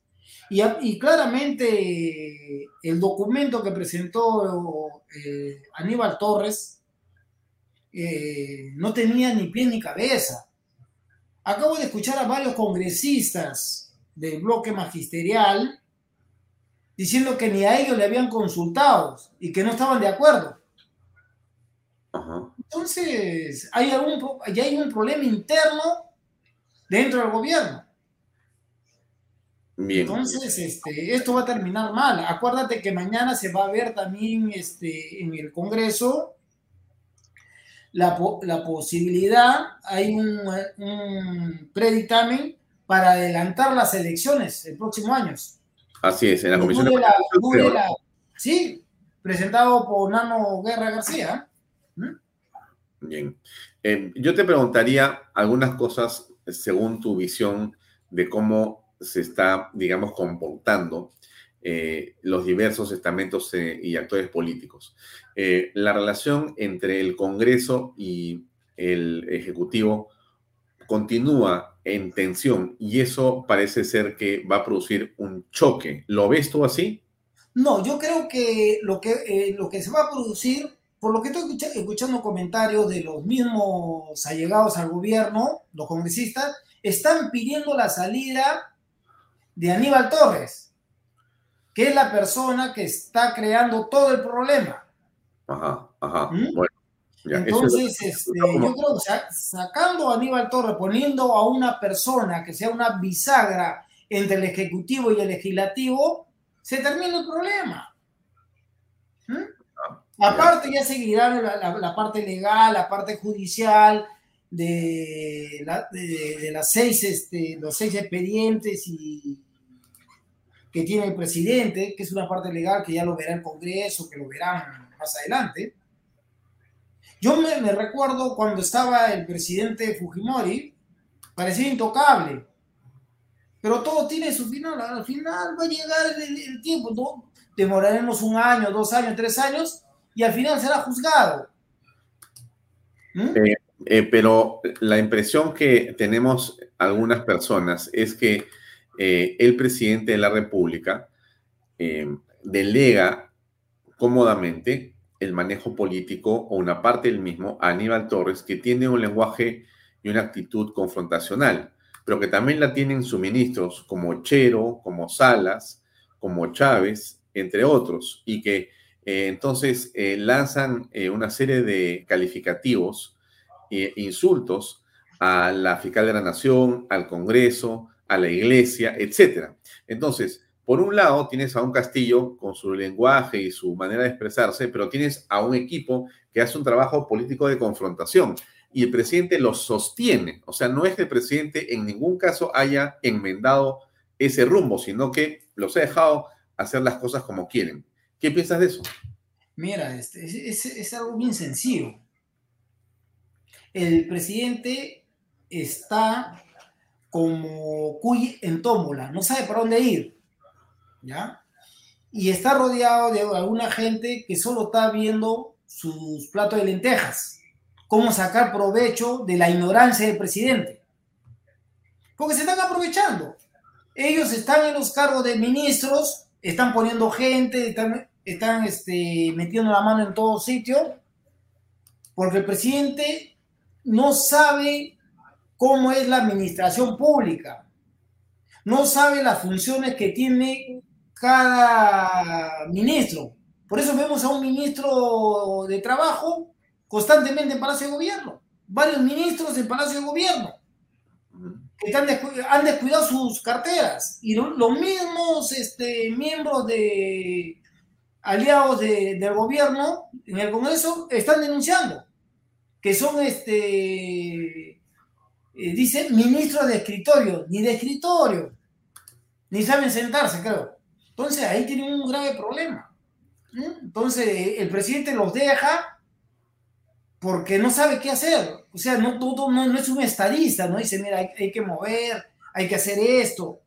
Y, claramente el documento que presentó eh, Aníbal Torres eh, no tenía ni pie ni cabeza. Acabo de escuchar a varios congresistas del bloque magisterial diciendo que ni a ellos le habían consultado y que no estaban de acuerdo. Entonces, hay algún, ya hay un problema interno dentro del gobierno. Entonces, este, esto va a terminar mal. Acuérdate que mañana se va a ver también este, en el Congreso la, la posibilidad, hay un, un, predictamen para adelantar las elecciones el próximo año. Así es, en la Comisión de, Sí, presentado por Nano Guerra García. ¿Mm? Bien. Eh, yo te preguntaría algunas cosas según tu visión de cómo se está, digamos, comportando eh, los diversos estamentos eh, y actores políticos. Eh, la relación entre el Congreso y el Ejecutivo continúa en tensión y eso parece ser que va a producir un choque. ¿Lo ves tú así? No, yo creo que lo que, lo que se va a producir, por lo que estoy escuchando comentarios de los mismos allegados al gobierno, los congresistas, están pidiendo la salida de Aníbal Torres, que es la persona que está creando todo el problema. Ajá, ajá. ¿Mm? Bueno, Entonces, este, yo creo que sacando a Aníbal Torres, poniendo a una persona que sea una bisagra entre el Ejecutivo y el Legislativo, se termina el problema. ¿Mm? Aparte ya seguirá la, parte legal, la parte judicial, de, de, las seis, este, los seis expedientes y, que tiene el presidente, que es una parte legal que ya lo verá el Congreso, que lo verán más adelante. Yo me, recuerdo cuando estaba el presidente Fujimori, parecía intocable, pero todo tiene su final, al final va a llegar el, tiempo, ¿no? demoraremos un año, dos años, tres años, y al final será juzgado. ¿Mm? Eh, eh, pero la impresión que tenemos algunas personas es que eh, el presidente de la República eh, delega cómodamente el manejo político o una parte del mismo a Aníbal Torres, que tiene un lenguaje y una actitud confrontacional, pero que también la tienen sus ministros como Chero, como Salas, como Chávez, entre otros, y que eh, entonces lanzan una serie de calificativos e insultos a la fiscal de la Nación, al Congreso, a la iglesia, etcétera. Entonces, por un lado tienes a un Castillo con su lenguaje y su manera de expresarse, pero tienes a un equipo que hace un trabajo político de confrontación y el presidente lo sostiene. O sea, no es que el presidente en ningún caso haya enmendado ese rumbo, sino que los ha dejado hacer las cosas como quieren. ¿Qué piensas de eso? Mira, este, es, es algo bien sencillo. El presidente está como cuy en tómbola, no sabe por dónde ir, ¿ya? Y está rodeado de alguna gente que solo está viendo sus platos de lentejas, cómo sacar provecho de la ignorancia del presidente. Porque se están aprovechando. Ellos están en los cargos de ministros, están poniendo gente, están, están este, metiendo la mano en todo sitio, porque el presidente no sabe cómo es la administración pública. No sabe las funciones que tiene cada ministro. Por eso vemos a un ministro de Trabajo constantemente en Palacio de Gobierno. Varios ministros en Palacio de Gobierno que han descuidado sus carteras. Y los mismos este, miembros de aliados del gobierno en el Congreso están denunciando que son este, eh, dice ministro de escritorio, ni de escritorio, ni saben sentarse, creo. Entonces ahí tienen un grave problema. Entonces el presidente los deja porque no sabe qué hacer. O sea, no, todo, no, es un estadista, no dice, mira, hay, que mover, hay que hacer esto,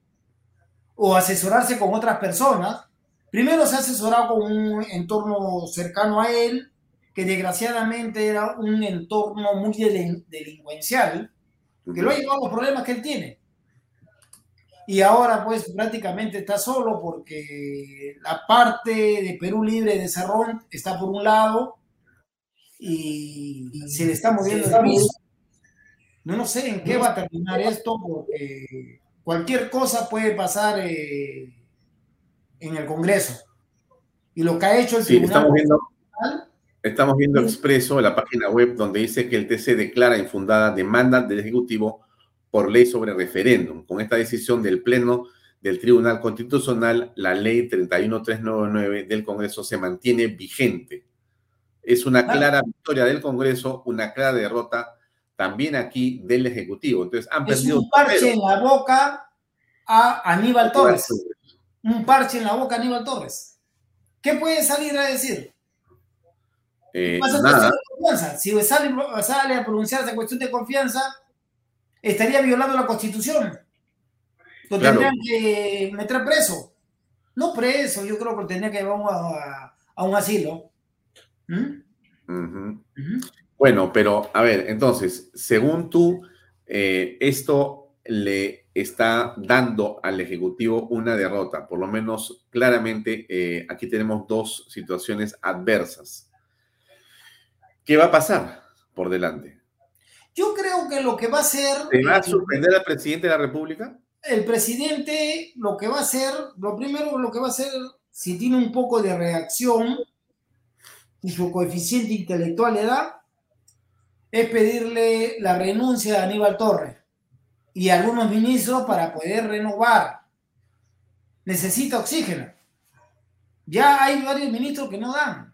o asesorarse con otras personas. Primero se ha asesorado con un entorno cercano a él, que desgraciadamente era un entorno muy delincuencial, que lo ha llevado a los problemas que él tiene. Y ahora pues prácticamente está solo porque la parte de Perú Libre de Cerrón está por un lado y se le está moviendo el piso. No, no sé en qué va a terminar esto porque cualquier cosa puede pasar eh, en el Congreso. Y lo que ha hecho el sí, Estamos viendo, estamos viendo expreso en la página web donde dice que el TC declara infundada demanda del Ejecutivo por ley sobre referéndum. Con esta decisión del Pleno del Tribunal Constitucional, la ley 31399 del Congreso se mantiene vigente. Es una clara victoria del Congreso, una clara derrota también aquí del Ejecutivo. Entonces han es un parche en la boca a Aníbal Torres. Un parche en la boca a Aníbal Torres. ¿Qué puede salir a decir? Eh, nada. Si sale, sale a pronunciarse cuestión de confianza, estaría violando la Constitución. Lo tendrían que meter preso. No preso, yo creo que tendría que ir a, a, un asilo. ¿Mm? Bueno, pero a ver, entonces, según tú, eh, esto le está dando al Ejecutivo una derrota, por lo menos claramente eh, aquí tenemos dos situaciones adversas. ¿Qué va a pasar por delante? Yo creo que lo que va a hacer... ¿Se va a suspender al presidente de la República? El presidente lo que va a hacer, lo primero lo que va a hacer, si tiene un poco de reacción y su coeficiente intelectual le da, es pedirle la renuncia de Aníbal Torres y algunos ministros para poder renovar. Necesita oxígeno. Ya hay varios ministros que no dan.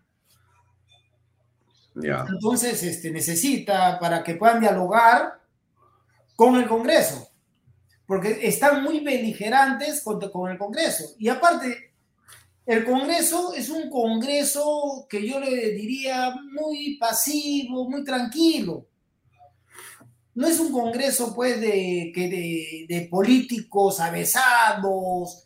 Entonces, este, necesita para que puedan dialogar con el Congreso, porque están muy beligerantes con, con el Congreso. Y aparte, el Congreso es un Congreso que yo le diría muy pasivo, muy tranquilo. No es un Congreso, pues, de, de, de políticos avesados,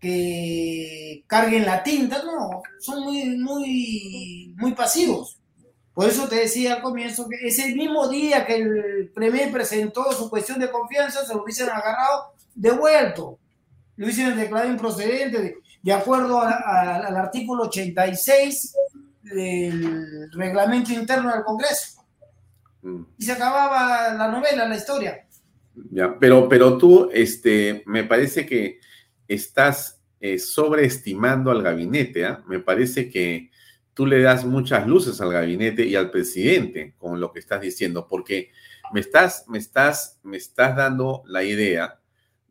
que carguen la tinta, no, son muy, muy, muy pasivos. Por eso te decía al comienzo que ese mismo día que el Premier presentó su cuestión de confianza, se lo hubiesen agarrado devuelto. Lo hubiesen declarado improcedente de, acuerdo al artículo 86 del reglamento interno del Congreso. Mm. Y se acababa la novela, la historia. Ya, pero, pero tú, este, me parece que estás eh, sobreestimando al gabinete. ¿ah? Me parece que tú le das muchas luces al gabinete y al presidente con lo que estás diciendo, porque me estás, me estás, me estás dando la idea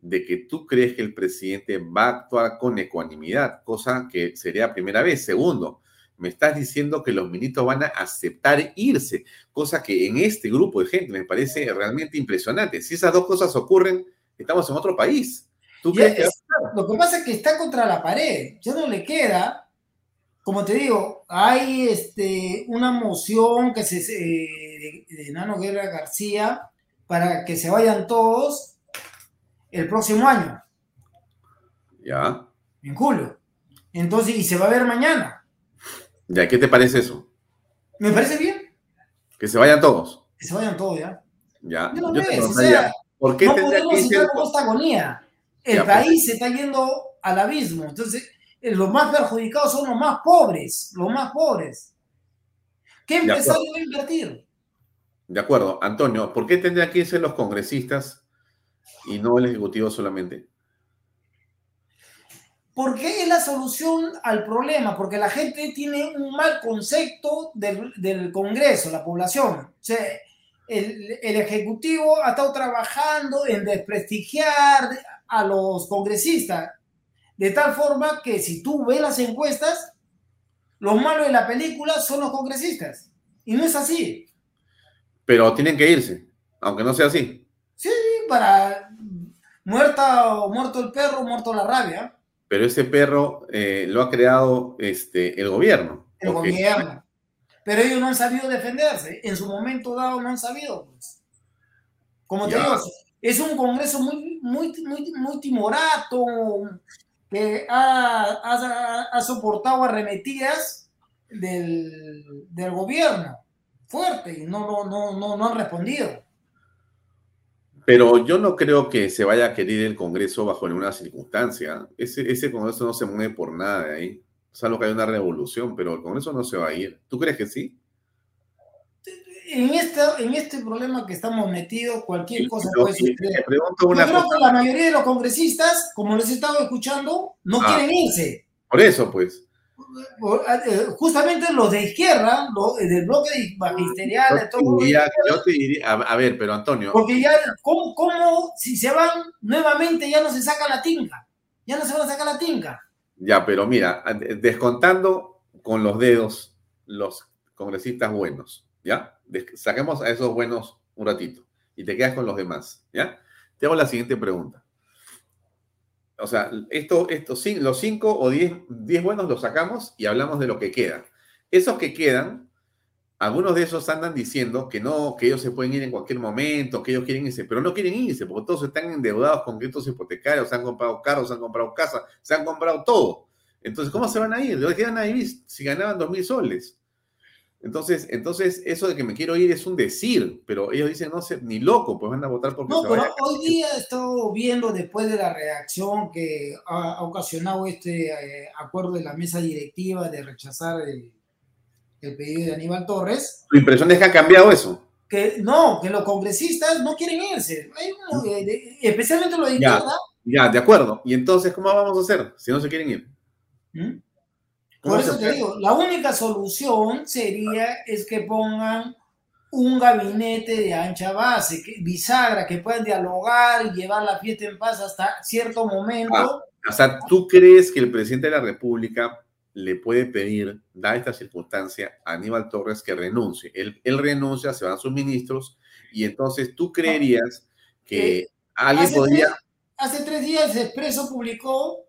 de que tú crees que el presidente va a actuar con ecuanimidad, cosa que sería primera vez. Segundo, me estás diciendo que los ministros van a aceptar irse, cosa que en este grupo de gente me parece realmente impresionante. Si esas dos cosas ocurren, estamos en otro país. ¿Tú crees que... Lo que pasa es que está contra la pared, ya no le queda como te digo, hay este, una moción que se, eh, de, Nano Guerra García para que se vayan todos el próximo año. Ya. En julio. Entonces, y se va a ver mañana. ¿Ya qué te parece eso? Me parece bien. Que se vayan todos. Que se vayan todos, ya. Ya. Yo, ¿Por qué no podemos que esta agonía. El pues. país se está yendo al abismo. Entonces, los más perjudicados son los más pobres, los más pobres. ¿Qué empezaron a invertir? De acuerdo, Antonio, ¿por qué tendrían que irse los congresistas y no el Ejecutivo solamente? Porque es la solución al problema, porque la gente tiene un mal concepto del, Congreso, la población. O sea, el, el, Ejecutivo ha estado trabajando en desprestigiar a los congresistas de tal forma que si tú ves las encuestas, los malos de la película son los congresistas. Y no es así. Pero tienen que irse, aunque no sea así. Sí, para muerta o muerto el perro, muerto la rabia. Pero ese perro eh, lo ha creado este, el gobierno. El gobierno. pero ellos no han sabido defenderse. En su momento dado no han sabido. Pues. Como te digo, es un Congreso muy, muy, muy, muy timorato, que ha, ha, soportado arremetidas del, del gobierno fuerte y no, no, no, no han respondido. Pero yo no creo que se vaya a querer el Congreso bajo ninguna circunstancia. Ese, ese Congreso no se mueve por nada de ahí. Salvo que hay una revolución, pero el Congreso no se va a ir. ¿Tú crees que sí? En, esta, en este problema que estamos metidos, cualquier cosa puede suceder. Yo creo que la mayoría de los congresistas, como les he estado escuchando, no ah. quieren irse. Por eso, pues. Eh, justamente los de izquierda, los, del bloque magisterial, de todo. yo te diría, a, ver, pero Antonio. Porque ya, ¿cómo, ¿cómo, si se van nuevamente ya no se saca la tinga? Ya no se van a sacar la tinga. Ya, pero mira, descontando con los dedos los congresistas buenos, ¿ya? Saquemos a esos buenos un ratito y te quedas con los demás, ¿ya? Te hago la siguiente pregunta o sea, esto, esto, los cinco o diez, diez buenos los sacamos y hablamos de lo que queda. Esos que quedan, algunos de esos andan diciendo que no, que ellos se pueden ir en cualquier momento, que ellos quieren irse, pero no quieren irse porque todos están endeudados con créditos hipotecarios, se han comprado carros, se han comprado casas, se han comprado todo. Entonces, ¿cómo se van a ir? ¿De qué van a vivir si ganaban dos mil soles? Entonces, entonces, eso de que me quiero ir es un decir, pero ellos dicen, no sé, ni loco, pues van a votar por No, pero hoy día he estado viendo, después de la reacción que ha, ocasionado este eh, acuerdo de la mesa directiva de rechazar el, pedido de Aníbal Torres. ¿Tu impresión es que ha cambiado eso? Que no, que los congresistas no quieren irse, eh, especialmente los de izquierda. Ya, de acuerdo. ¿Y entonces cómo vamos a hacer si no se quieren ir? ¿Mm? Por eso te digo, la única solución sería es que pongan un gabinete de ancha base, que, bisagra, que puedan dialogar y llevar la fiesta en paz hasta cierto momento. Ah, o sea, ¿tú crees que el presidente de la República le puede pedir, da esta circunstancia, a Aníbal Torres que renuncie? Él, él renuncia, se van sus ministros, y entonces tú creerías que eh, alguien podría... hace tres días Expreso publicó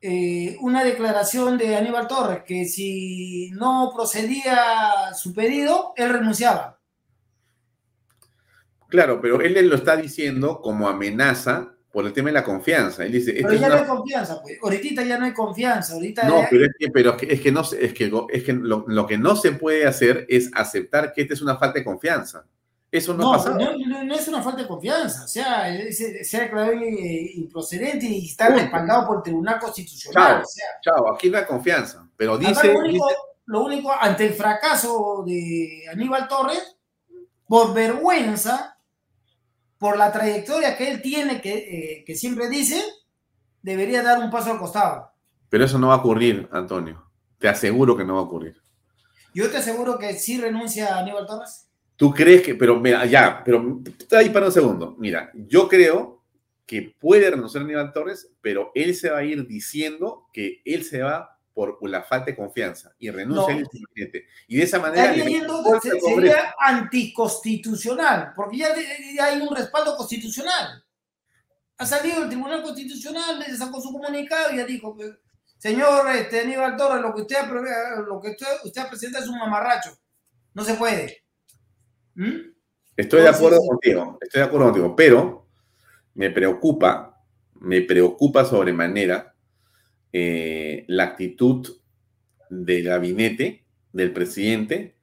eh, una declaración de Aníbal Torres que si no procedía su pedido, él renunciaba. Claro, pero él lo está diciendo como amenaza por el tema de la confianza. Él dice, pero ya no hay confianza, pues. Ahorita ya no hay confianza. Ahorita no, pero, es que, pero es que, no es que, es que lo, lo, que no se puede hacer es aceptar que esta es una falta de confianza. Eso no, no, no, es una falta de confianza, o sea, se, ha declarado improcedente y está respaldado por el Tribunal Constitucional. Chao, aquí no hay confianza, pero dice lo, único, ante el fracaso de Aníbal Torres, por vergüenza, por la trayectoria que él tiene, que, eh, que siempre dice, debería dar un paso al costado. Pero eso no va a ocurrir, Antonio. Te aseguro que no va a ocurrir. Yo te aseguro que sí renuncia a Aníbal Torres. ¿Tú crees que, pero mira, ya, pero ahí para un segundo. Mira, yo creo que puede renunciar a Aníbal Torres, pero él se va a ir diciendo que él se va por la falta de confianza y renuncia al Y de esa manera. sería anticonstitucional, porque ya, hay un respaldo constitucional. Ha salido el Tribunal Constitucional, le sacó su comunicado y ya dijo: Señor este, Aníbal Torres, lo que usted, lo que usted, usted presenta es un mamarracho. No se puede. ¿Mm? Estoy de acuerdo contigo, estoy de acuerdo contigo, pero me preocupa, me preocupa sobremanera eh, la actitud del gabinete, del presidente,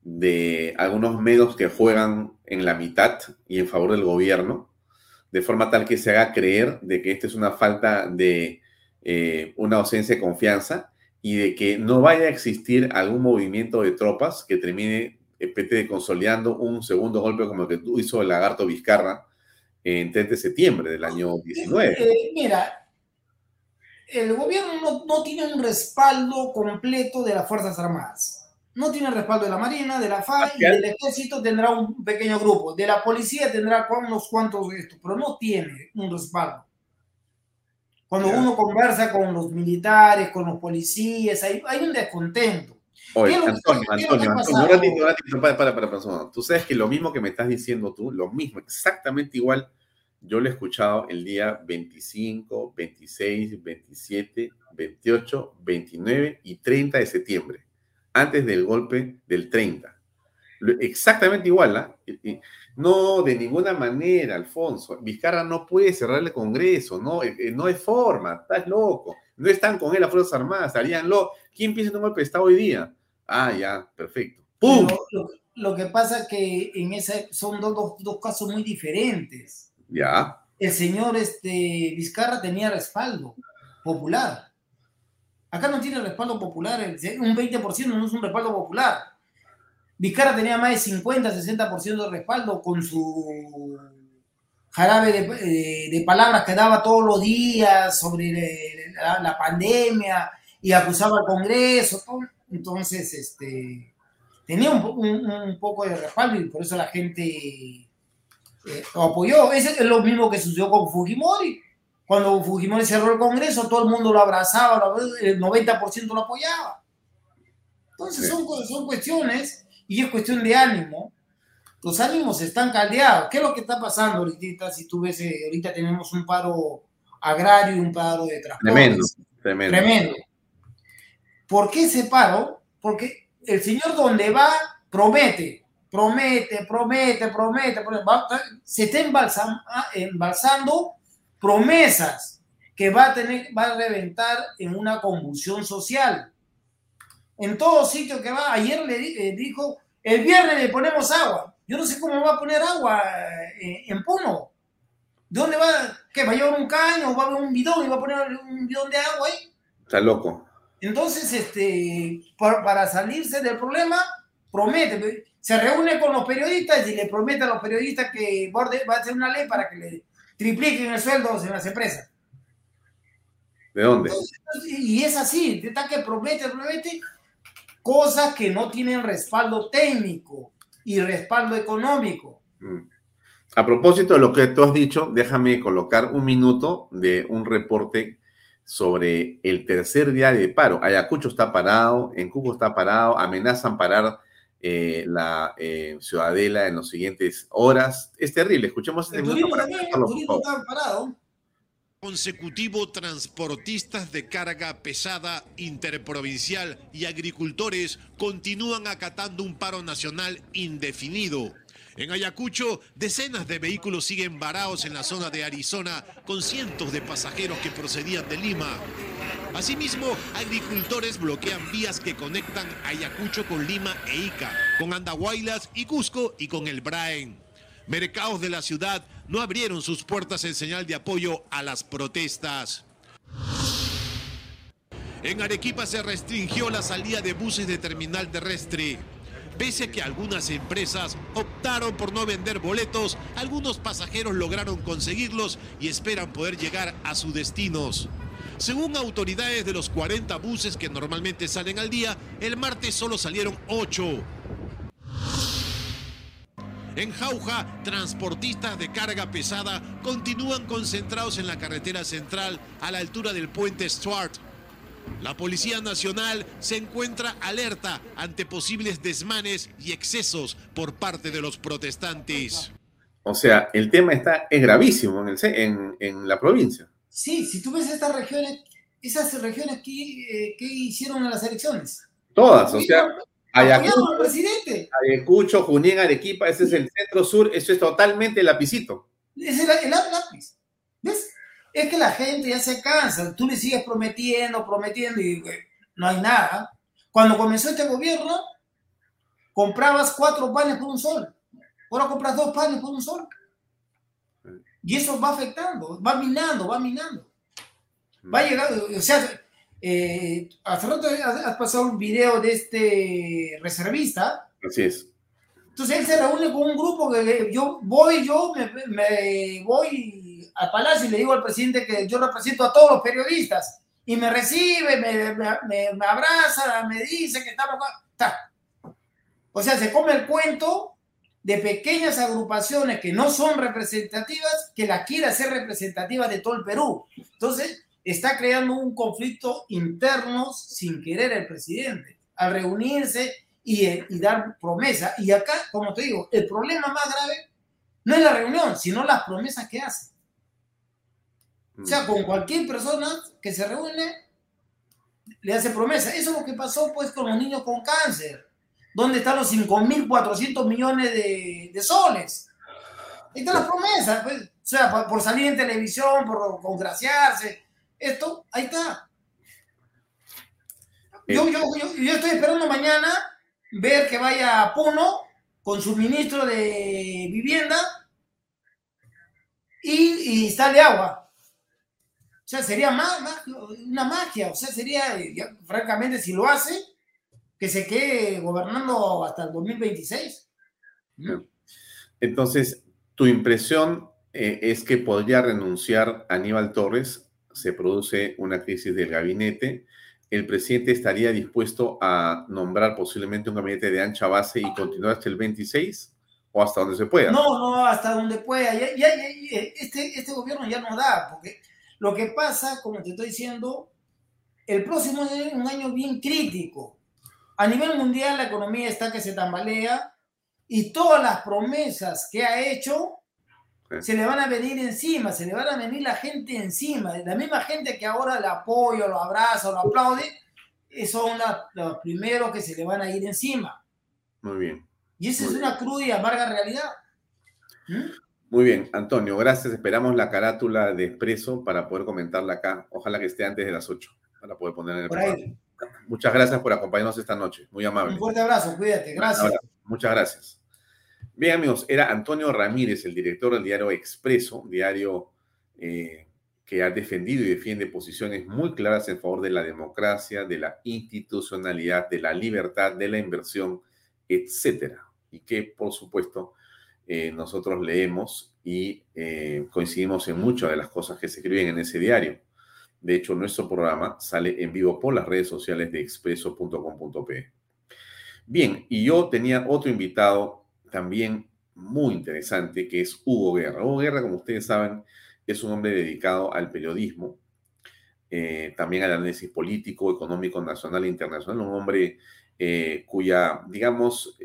de algunos medios que juegan en la mitad y en favor del gobierno, de forma tal que se haga creer de que esta es una falta de eh, una ausencia de confianza y de que no vaya a existir algún movimiento de tropas que termine PT consolidando un segundo golpe como el que tú hizo el lagarto Vizcarra en 3 de septiembre del año 19. Eh, mira, el gobierno no, tiene un respaldo completo de las Fuerzas Armadas. No tiene respaldo de la Marina, de la FA y del Ejército tendrá un pequeño grupo. De la policía tendrá unos cuantos de estos, pero no tiene un respaldo. Cuando uno conversa con los militares, con los policías, hay, hay un descontento. Oye, Antonio, Antonio, Antonio, un ratito, para, para, para, para, Tú sabes que lo mismo que me estás diciendo tú, lo mismo, exactamente igual, yo lo he escuchado el día 25, 26, 27, 28, 29 y 30 de septiembre. antes del golpe del 30. Exactamente igual, ¿ah? No, de ninguna manera, Alfonso. Vizcarra no puede cerrar el Congreso, no, eh, eh, no hay forma, estás loco. No están con él las Fuerzas Armadas, haríanlo. ¿Quién piensa en un golpe de Estado hoy día? Ah, ya, perfecto. ¡Pum! Lo, que pasa es que en ese son dos, dos, casos muy diferentes. Ya. El señor este, Vizcarra tenía respaldo popular. Acá no tiene respaldo popular, un 20% no es un respaldo popular. Vizcarra tenía más de 50, 60% de respaldo con su jarabe de, de, palabras que daba todos los días sobre la, pandemia y acusaba al Congreso. Entonces, este, tenía un, poco de respaldo y por eso la gente eh, lo apoyó. Ese es lo mismo que sucedió con Fujimori. Cuando Fujimori cerró el Congreso, todo el mundo lo abrazaba, el 90% lo apoyaba. Entonces son, son cuestiones y es cuestión de ánimo. Los ánimos están caldeados. ¿Qué es lo que está pasando ahorita? Si tú ves, eh, ahorita tenemos un paro agrario y un paro de transporte. Tremendo, tremendo. Tremendo. ¿Por qué ese paro? Porque el señor donde va promete, promete, promete, promete, se está ah, embalsando promesas que va a tener, va a reventar en una convulsión social en todo sitio que va. Ayer le eh, dijo, el viernes le ponemos agua. Yo no sé cómo va a poner agua eh, en Puno. ¿De dónde va? ¿Qué? ¿Va a llevar un caño? ¿Va a haber un bidón y va a poner un bidón de agua ahí? Está loco. Entonces, este, para, salirse del problema, promete. Se reúne con los periodistas y le promete a los periodistas que va a hacer una ley para que le tripliquen el sueldo en las empresas. ¿De dónde? y es así, está que promete, promete, cosas que no tienen respaldo técnico y respaldo económico. Mm. A propósito de lo que tú has dicho, déjame colocar un minuto de un reporte sobre el tercer día de paro. Ayacucho está parado, en Cuco está parado, amenazan parar eh, la eh, ciudadela en las siguientes horas. Es terrible, escuchemos este minuto. Para parado consecutivo transportistas de carga pesada interprovincial y agricultores continúan acatando un paro nacional indefinido. En Ayacucho, decenas de vehículos siguen varados en la zona de Arizona con cientos de pasajeros que procedían de Lima. Asimismo, agricultores bloquean vías que conectan Ayacucho con Lima e Ica, con Andahuaylas y Cusco y con el Braen. Mercados de la ciudad no abrieron sus puertas en señal de apoyo a las protestas. En Arequipa se restringió la salida de buses de terminal terrestre. Pese a que algunas empresas optaron por no vender boletos, algunos pasajeros lograron conseguirlos y esperan poder llegar a sus destinos. Según autoridades de los 40 buses que normalmente salen al día, el martes solo salieron 8. En Jauja, transportistas de carga pesada continúan concentrados en la carretera central a la altura del puente Stuart. La Policía Nacional se encuentra alerta ante posibles desmanes y excesos por parte de los protestantes. O sea, el tema está, es gravísimo en, en, la provincia. Sí, si tú ves estas regiones, esas regiones que, eh, que hicieron en las elecciones. Todas, o sea, Ayacucho, presidente. Ayacucho, Junín, Arequipa, ese es el centro sur, eso es totalmente lapicito. Es el, el lápiz. ¿Ves? Es que la gente ya se cansa, tú le sigues prometiendo, prometiendo y no hay nada. Cuando comenzó este gobierno, comprabas cuatro panes por un sol. Ahora compras dos panes por un sol. Y eso va afectando, va minando, va minando. Va llegando, o sea, eh, hace rato has pasado un video de este reservista. Así es. Entonces él se reúne con un grupo que yo voy, yo me, voy al palacio y le digo al presidente que yo represento a todos los periodistas y me recibe, me, abraza, me dice que estamos. O sea, se come el cuento de pequeñas agrupaciones que no son representativas, que la quiere hacer representativa de todo el Perú. Entonces, está creando un conflicto interno sin querer el presidente, al reunirse y, dar promesa. Y acá, como te digo, el problema más grave no es la reunión, sino las promesas que hace. O sea, con cualquier persona que se reúne, le hace promesa. Eso es lo que pasó pues con los niños con cáncer. ¿Dónde están los 5.400 millones de, de soles? Ahí está la promesa, pues. O sea, por, salir en televisión, por congraciarse. Esto, ahí está. Yo, yo, yo, estoy esperando mañana ver que vaya a Puno con su ministro de Vivienda y, y de agua. O sea, sería más, una magia. O sea, sería, francamente, si lo hace, que se quede gobernando hasta el 2026. Entonces, tu impresión eh, es que podría renunciar Aníbal Torres, se produce una crisis del gabinete, el presidente estaría dispuesto a nombrar posiblemente un gabinete de ancha base y continuar hasta el 26 o hasta donde se pueda. No, no, hasta donde pueda. este, este gobierno ya no da, porque lo que pasa, como te estoy diciendo, el próximo es un año bien crítico. A nivel mundial la economía está que se tambalea y todas las promesas que ha hecho se le van a venir encima, se le van a venir la gente encima. La misma gente que ahora le apoya, lo abraza, lo aplaude, son los primeros que se le van a ir encima. Muy bien. Y esa es una cruda y amarga realidad. ¿Mm? Muy bien, Antonio, gracias. Esperamos la carátula de Expreso para poder comentarla acá. Ojalá que esté antes de las 8 para poder poner en el programa. Muchas gracias por acompañarnos esta noche. Muy amable. Un fuerte abrazo, cuídate. Gracias. muchas gracias. Bien, amigos, era Antonio Ramírez, el director del diario Expreso, diario eh, que ha defendido y defiende posiciones muy claras en favor de la democracia, de la institucionalidad, de la libertad, de la inversión, etcétera. Y que, por supuesto, eh, nosotros leemos y eh, coincidimos en muchas de las cosas que se escriben en ese diario. De hecho, nuestro programa sale en vivo por las redes sociales de expreso.com.pe. Bien, y yo tenía otro invitado también muy interesante que es Hugo Guerra. Hugo Guerra, como ustedes saben, es un hombre dedicado al periodismo, eh, también al análisis político, económico, nacional e internacional, un hombre cuya, digamos,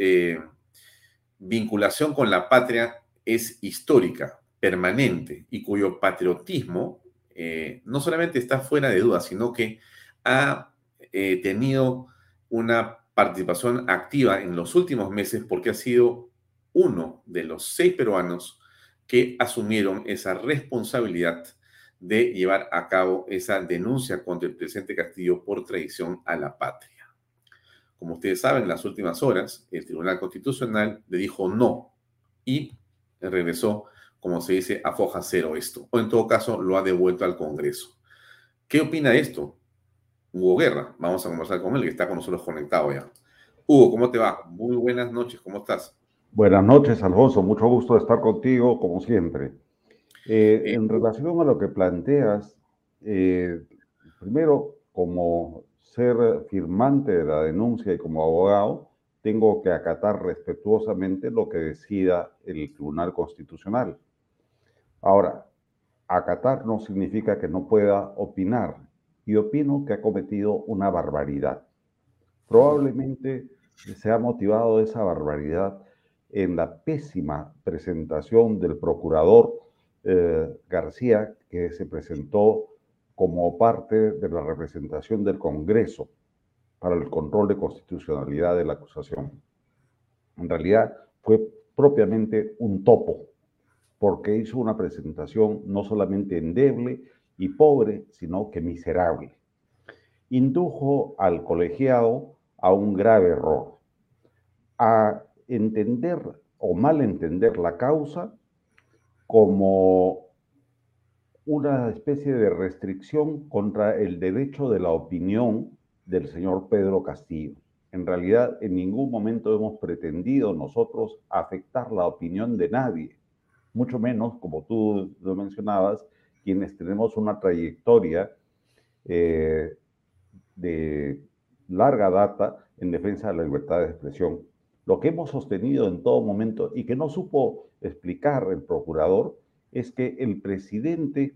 vinculación con la patria es histórica, permanente y cuyo patriotismo eh, no solamente está fuera de duda, sino que ha eh, tenido una participación activa en los últimos meses porque ha sido uno de los seis peruanos que asumieron esa responsabilidad de llevar a cabo esa denuncia contra el presidente Castillo por traición a la patria. Como ustedes saben, en las últimas horas, el Tribunal Constitucional le dijo no y regresó, como se dice, a foja cero esto. O en todo caso, lo ha devuelto al Congreso. ¿Qué opina de esto? Hugo Guerra. Vamos a conversar con él, que está con nosotros conectado ya. Hugo, ¿cómo te va? Muy buenas noches, ¿cómo estás? Buenas noches, Alfonso. Mucho gusto de estar contigo, como siempre. Eh, en relación a lo que planteas, eh, primero, como ser firmante de la denuncia y como abogado, tengo que acatar respetuosamente lo que decida el Tribunal Constitucional. Ahora, acatar no significa que no pueda opinar y opino que ha cometido una barbaridad. Probablemente se ha motivado esa barbaridad en la pésima presentación del procurador eh, García que se presentó como parte de la representación del Congreso para el control de constitucionalidad de la acusación. En realidad fue propiamente un topo, porque hizo una presentación no solamente endeble y pobre, sino que miserable. Indujo al colegiado a un grave error, a entender o mal entender la causa como una especie de restricción contra el derecho de la opinión del señor Pedro Castillo. En realidad, en ningún momento hemos pretendido nosotros afectar la opinión de nadie, mucho menos, como tú lo mencionabas, quienes tenemos una trayectoria eh, de larga data en defensa de la libertad de expresión. Lo que hemos sostenido en todo momento y que no supo explicar el procurador es que el presidente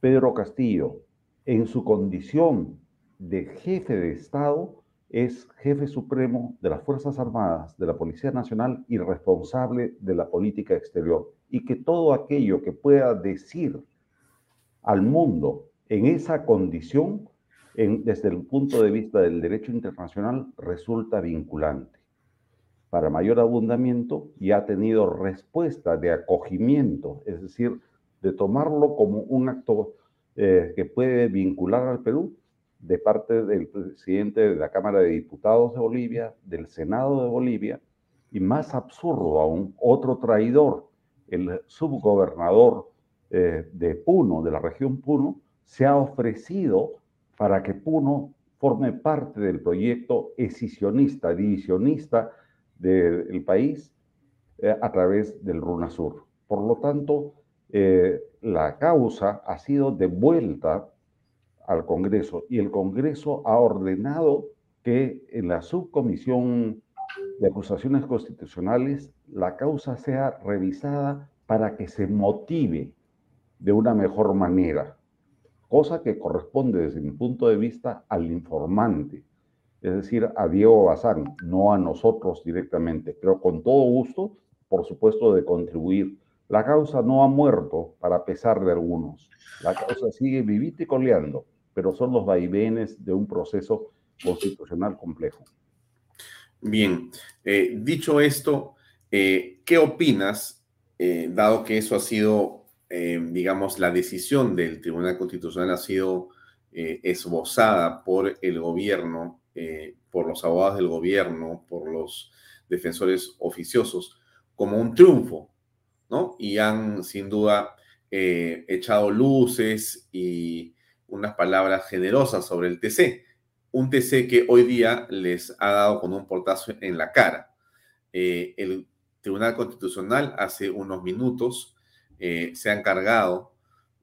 Pedro Castillo, en su condición de jefe de Estado, es jefe supremo de las Fuerzas Armadas, de la Policía Nacional y responsable de la política exterior. Y que todo aquello que pueda decir al mundo en esa condición desde el punto de vista del derecho internacional resulta vinculante. Para mayor abundamiento y ha tenido respuesta de acogimiento, es decir, de tomarlo como un acto eh, que puede vincular al Perú de parte del presidente de la Cámara de Diputados de Bolivia, del Senado de Bolivia, y más absurdo aún, otro traidor, el subgobernador eh, de Puno, de la región Puno, se ha ofrecido para que Puno forme parte del proyecto escisionista, divisionista del país eh, a través del RUNASUR. Por lo tanto, eh, la causa ha sido devuelta al Congreso y el Congreso ha ordenado que en la subcomisión de acusaciones constitucionales la causa sea revisada para que se motive de una mejor manera, cosa que corresponde desde mi punto de vista al informante, es decir, a Diego Bazán, no a nosotros directamente, pero con todo gusto, por supuesto, de contribuir. La causa no ha muerto para pesar de algunos, la causa sigue vivita y coleando, pero son los vaivenes de un proceso constitucional complejo. Bien, eh, dicho esto, eh, ¿qué opinas, eh, dado que eso ha sido digamos, la decisión del Tribunal Constitucional ha sido esbozada por el gobierno, eh, por los abogados del gobierno, por los defensores oficiosos, como un triunfo, ¿no? Y han sin duda echado luces y unas palabras generosas sobre el TC. Un TC que hoy día les ha dado con un portazo en la cara. el Tribunal Constitucional hace unos minutos eh, se ha encargado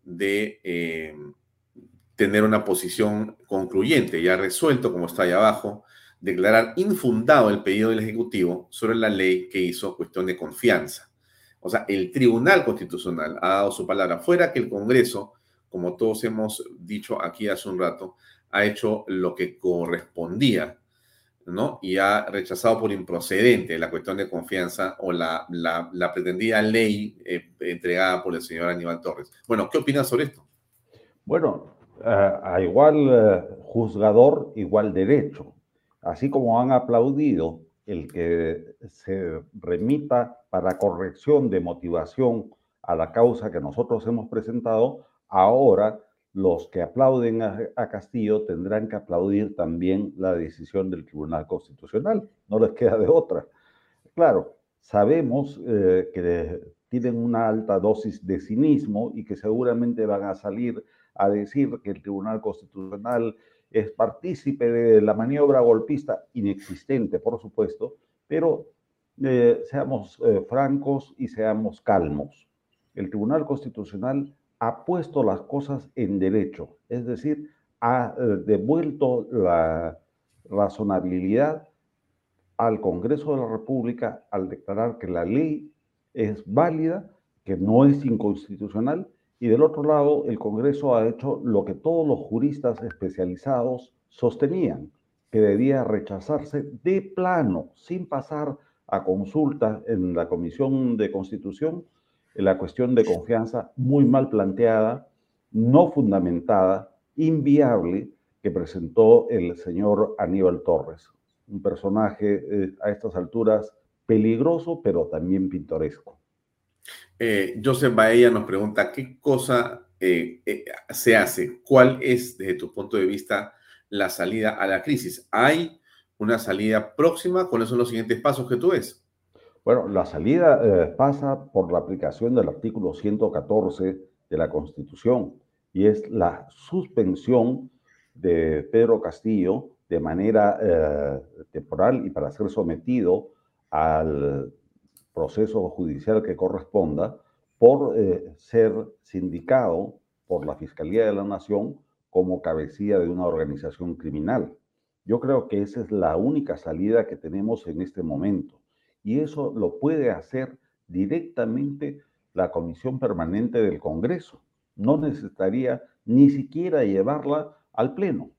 de eh, tener una posición concluyente, ya resuelto, como está ahí abajo, declarar infundado el pedido del Ejecutivo sobre la ley que hizo cuestión de confianza. O sea, el Tribunal Constitucional ha dado su palabra, fuera que el Congreso, como todos hemos dicho aquí hace un rato, ha hecho lo que correspondía ¿no? Y ha rechazado por improcedente la cuestión de confianza o la, la, pretendida ley eh, entregada por el señor Aníbal Torres. Bueno, ¿qué opinas sobre esto? Bueno, a igual eh, juzgador, igual derecho. Así como han aplaudido el que se remita para corrección de motivación a la causa que nosotros hemos presentado, ahora los que aplauden a, Castillo tendrán que aplaudir también la decisión del Tribunal Constitucional. No les queda de otra. Claro, sabemos eh, que tienen una alta dosis de cinismo y que seguramente van a salir a decir que el Tribunal Constitucional es partícipe de la maniobra golpista inexistente, por supuesto, pero eh, seamos eh, francos y seamos calmos. El Tribunal Constitucional ha puesto las cosas en derecho, es decir, ha eh, devuelto la razonabilidad al Congreso de la República al declarar que la ley es válida, que no es inconstitucional, y del otro lado el Congreso ha hecho lo que todos los juristas especializados sostenían, que debía rechazarse de plano, sin pasar a consulta en la Comisión de Constitución, la cuestión de confianza muy mal planteada, no fundamentada, inviable, que presentó el señor Aníbal Torres. Un personaje eh, a estas alturas peligroso, pero también pintoresco. Eh, Joseph Baella nos pregunta, ¿qué cosa eh, se hace? ¿Cuál es, desde tu punto de vista, la salida a la crisis? ¿Hay una salida próxima? ¿Cuáles son los siguientes pasos que tú ves? Bueno, la salida eh, pasa por la aplicación del artículo 114 de la Constitución y es la suspensión de Pedro Castillo de manera eh, temporal y para ser sometido al proceso judicial que corresponda por eh, ser sindicado por la Fiscalía de la Nación como cabecilla de una organización criminal. Yo creo que esa es la única salida que tenemos en este momento y eso lo puede hacer directamente la Comisión Permanente del Congreso. No necesitaría ni siquiera llevarla al Pleno.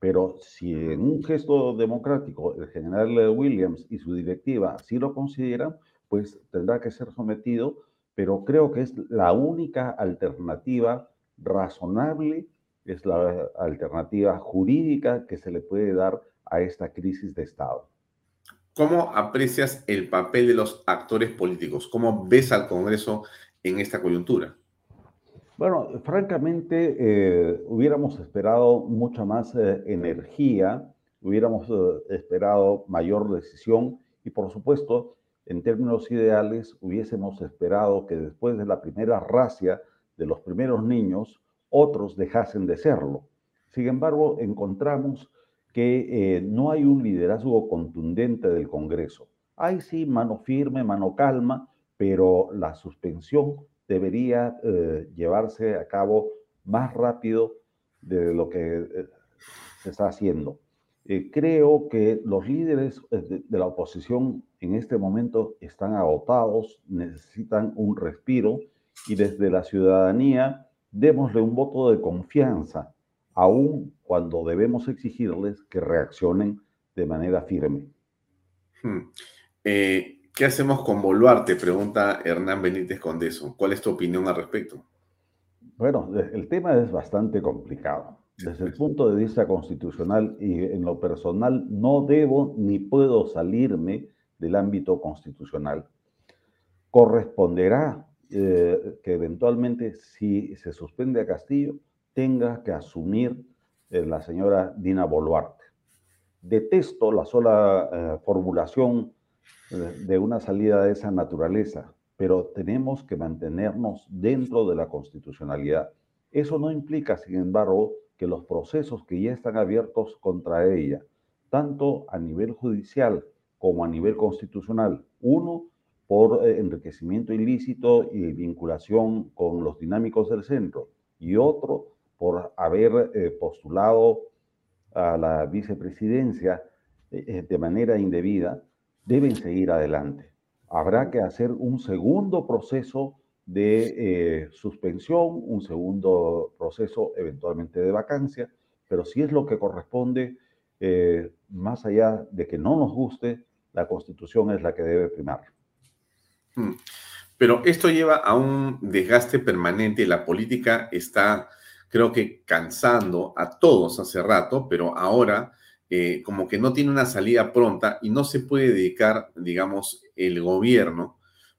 Pero si en un gesto democrático el general Williams y su directiva así lo consideran, pues tendrá que ser sometido, pero creo que es la única alternativa razonable es la alternativa jurídica que se le puede dar a esta crisis de Estado. ¿Cómo aprecias el papel de los actores políticos? ¿Cómo ves al Congreso en esta coyuntura? Bueno, francamente, eh, hubiéramos esperado mucha más eh, energía, hubiéramos eh, esperado mayor decisión y, por supuesto, en términos ideales, hubiésemos esperado que después de la primera racia de los primeros niños, otros dejasen de serlo. Sin embargo, encontramos que no hay un liderazgo contundente del Congreso. Hay sí mano firme, mano calma, pero la suspensión debería eh, llevarse a cabo más rápido de lo que eh, se está haciendo. Eh, creo que los líderes de, la oposición en este momento están agotados, necesitan un respiro y desde la ciudadanía démosle un voto de confianza, aun cuando debemos exigirles que reaccionen de manera firme. Hmm. ¿Qué hacemos con Boluarte? Pregunta Hernán Benítez Condeso. ¿Cuál es tu opinión al respecto? Bueno, el tema es bastante complicado. Desde el punto de vista constitucional y en lo personal, no debo ni puedo salirme del ámbito constitucional. Corresponderá eh, que eventualmente, si se suspende a Castillo, tenga que asumir eh, la señora Dina Boluarte. Detesto la sola eh, formulación de una salida de esa naturaleza, pero tenemos que mantenernos dentro de la constitucionalidad. Eso no implica, sin embargo, que los procesos que ya están abiertos contra ella, tanto a nivel judicial como a nivel constitucional, uno por eh, enriquecimiento ilícito y vinculación con los dinámicos del centro, y otro por haber eh, postulado a la vicepresidencia eh, de manera indebida, deben seguir adelante. Habrá que hacer un segundo proceso de eh, suspensión, un segundo proceso eventualmente de vacancia, pero si es lo que corresponde, eh, más allá de que no nos guste, la constitución es la que debe primar. Hmm. Pero esto lleva a un desgaste permanente. La política está, creo que, cansando a todos hace rato, pero ahora eh, como que no tiene una salida pronta y no se puede dedicar, digamos, el gobierno,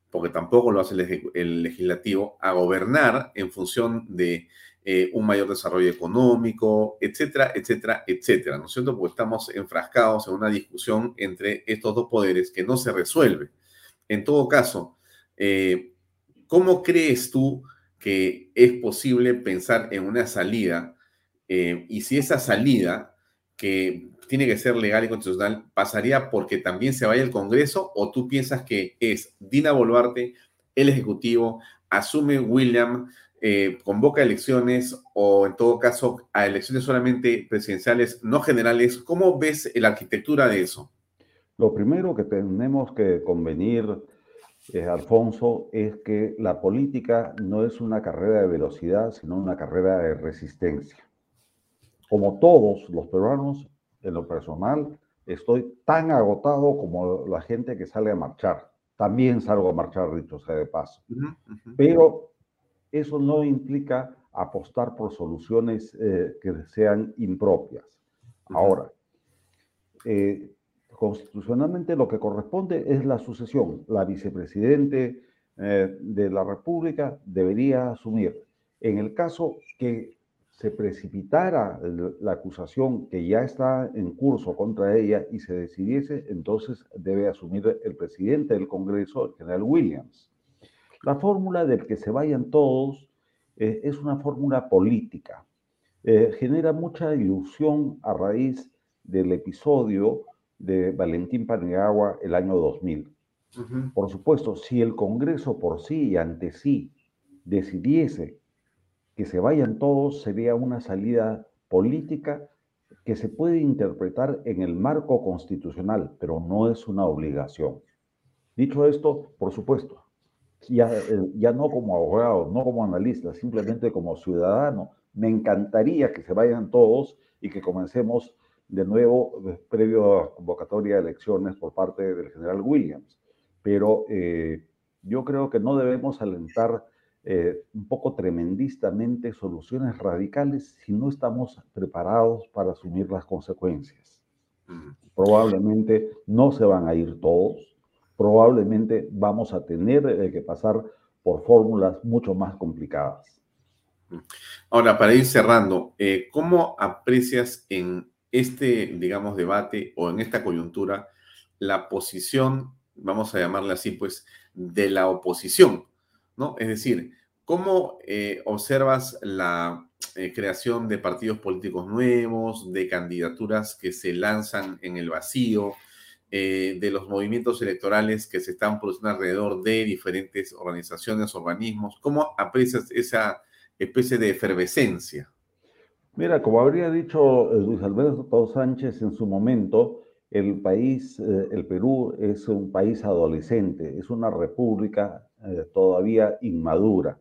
porque tampoco lo hace el, legislativo, a gobernar en función de eh, un mayor desarrollo económico, etcétera, etcétera, etcétera, ¿no es cierto? Porque estamos enfrascados en una discusión entre estos dos poderes que no se resuelve. En todo caso, eh, ¿cómo crees tú que es posible pensar en una salida? y si esa salida que tiene que ser legal y constitucional, ¿pasaría porque también se vaya el Congreso o tú piensas que es Dina Boluarte, el Ejecutivo, asume William, eh, convoca elecciones o en todo caso a elecciones solamente presidenciales, no generales? ¿Cómo ves la arquitectura de eso? Lo primero que tenemos que convenir, eh, Alfonso, es que la política no es una carrera de velocidad, sino una carrera de resistencia. Como todos los peruanos, en lo personal, estoy tan agotado como la gente que sale a marchar. También salgo a marchar, dicho sea de paso. Pero eso no implica apostar por soluciones eh, que sean impropias. Ahora, eh, constitucionalmente lo que corresponde es la sucesión. La vicepresidente eh, de la República debería asumir. En el caso que se precipitara la acusación que ya está en curso contra ella y se decidiese, entonces debe asumir el presidente del Congreso, el general Williams. La fórmula del que se vayan todos eh, es una fórmula política. Eh, genera mucha ilusión a raíz del episodio de Valentín Paniagua el año 2000. Por supuesto, si el Congreso por sí y ante sí decidiese que se vayan todos sería una salida política que se puede interpretar en el marco constitucional, pero no es una obligación. Dicho esto, por supuesto, ya, eh, ya no como abogado, no como analista, simplemente como ciudadano, me encantaría que se vayan todos y que comencemos de nuevo eh, previo a convocatoria de elecciones por parte del general Williams. Pero eh, yo creo que no debemos alentar eh, un poco tremendistamente soluciones radicales si no estamos preparados para asumir las consecuencias. Probablemente no se van a ir todos, probablemente vamos a tener eh, que pasar por fórmulas mucho más complicadas. Ahora, para ir cerrando, eh, ¿cómo aprecias en este, digamos, debate o en esta coyuntura la posición, vamos a llamarla así, pues, de la oposición? ¿No? Es decir, ¿cómo eh, observas la creación de partidos políticos nuevos, de candidaturas que se lanzan en el vacío? Eh, de los movimientos electorales que se están produciendo alrededor de diferentes organizaciones, organismos? ¿Cómo aprecias esa especie de efervescencia? Mira, como habría dicho eh, Luis Alberto Sánchez en su momento, el país, eh, el Perú es un país adolescente, es una república todavía inmadura.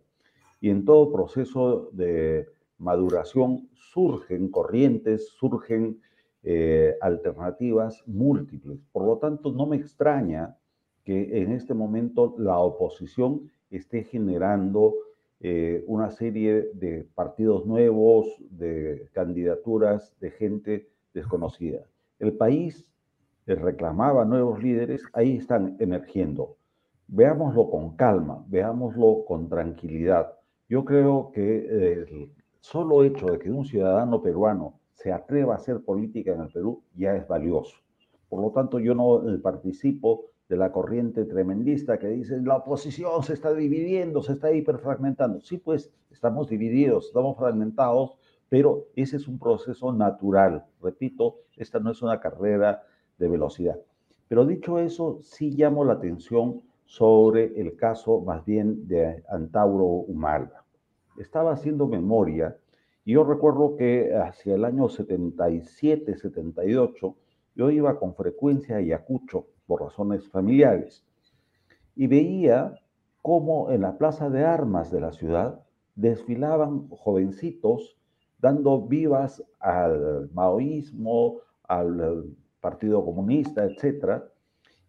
Y en todo proceso de maduración surgen corrientes, surgen eh, alternativas múltiples. Por lo tanto, no me extraña que en este momento la oposición esté generando eh, una serie de partidos nuevos, de candidaturas de gente desconocida. El país reclamaba nuevos líderes, ahí están emergiendo. Veámoslo con calma, veámoslo con tranquilidad. Yo creo que el solo hecho de que un ciudadano peruano se atreva a hacer política en el Perú ya es valioso. Por lo tanto, yo no eh, participo de la corriente tremendista que dice la oposición se está dividiendo, se está hiperfragmentando. Sí, pues estamos divididos, estamos fragmentados, pero ese es un proceso natural. Repito, esta no es una carrera de velocidad. Pero dicho eso, sí llamo la atención sobre el caso más bien de Antauro Humala. Estaba haciendo memoria y yo recuerdo que hacia el año 77, 78, yo iba con frecuencia a Ayacucho por razones familiares y veía cómo en la plaza de armas de la ciudad desfilaban jovencitos dando vivas al maoísmo, al Partido Comunista, etc.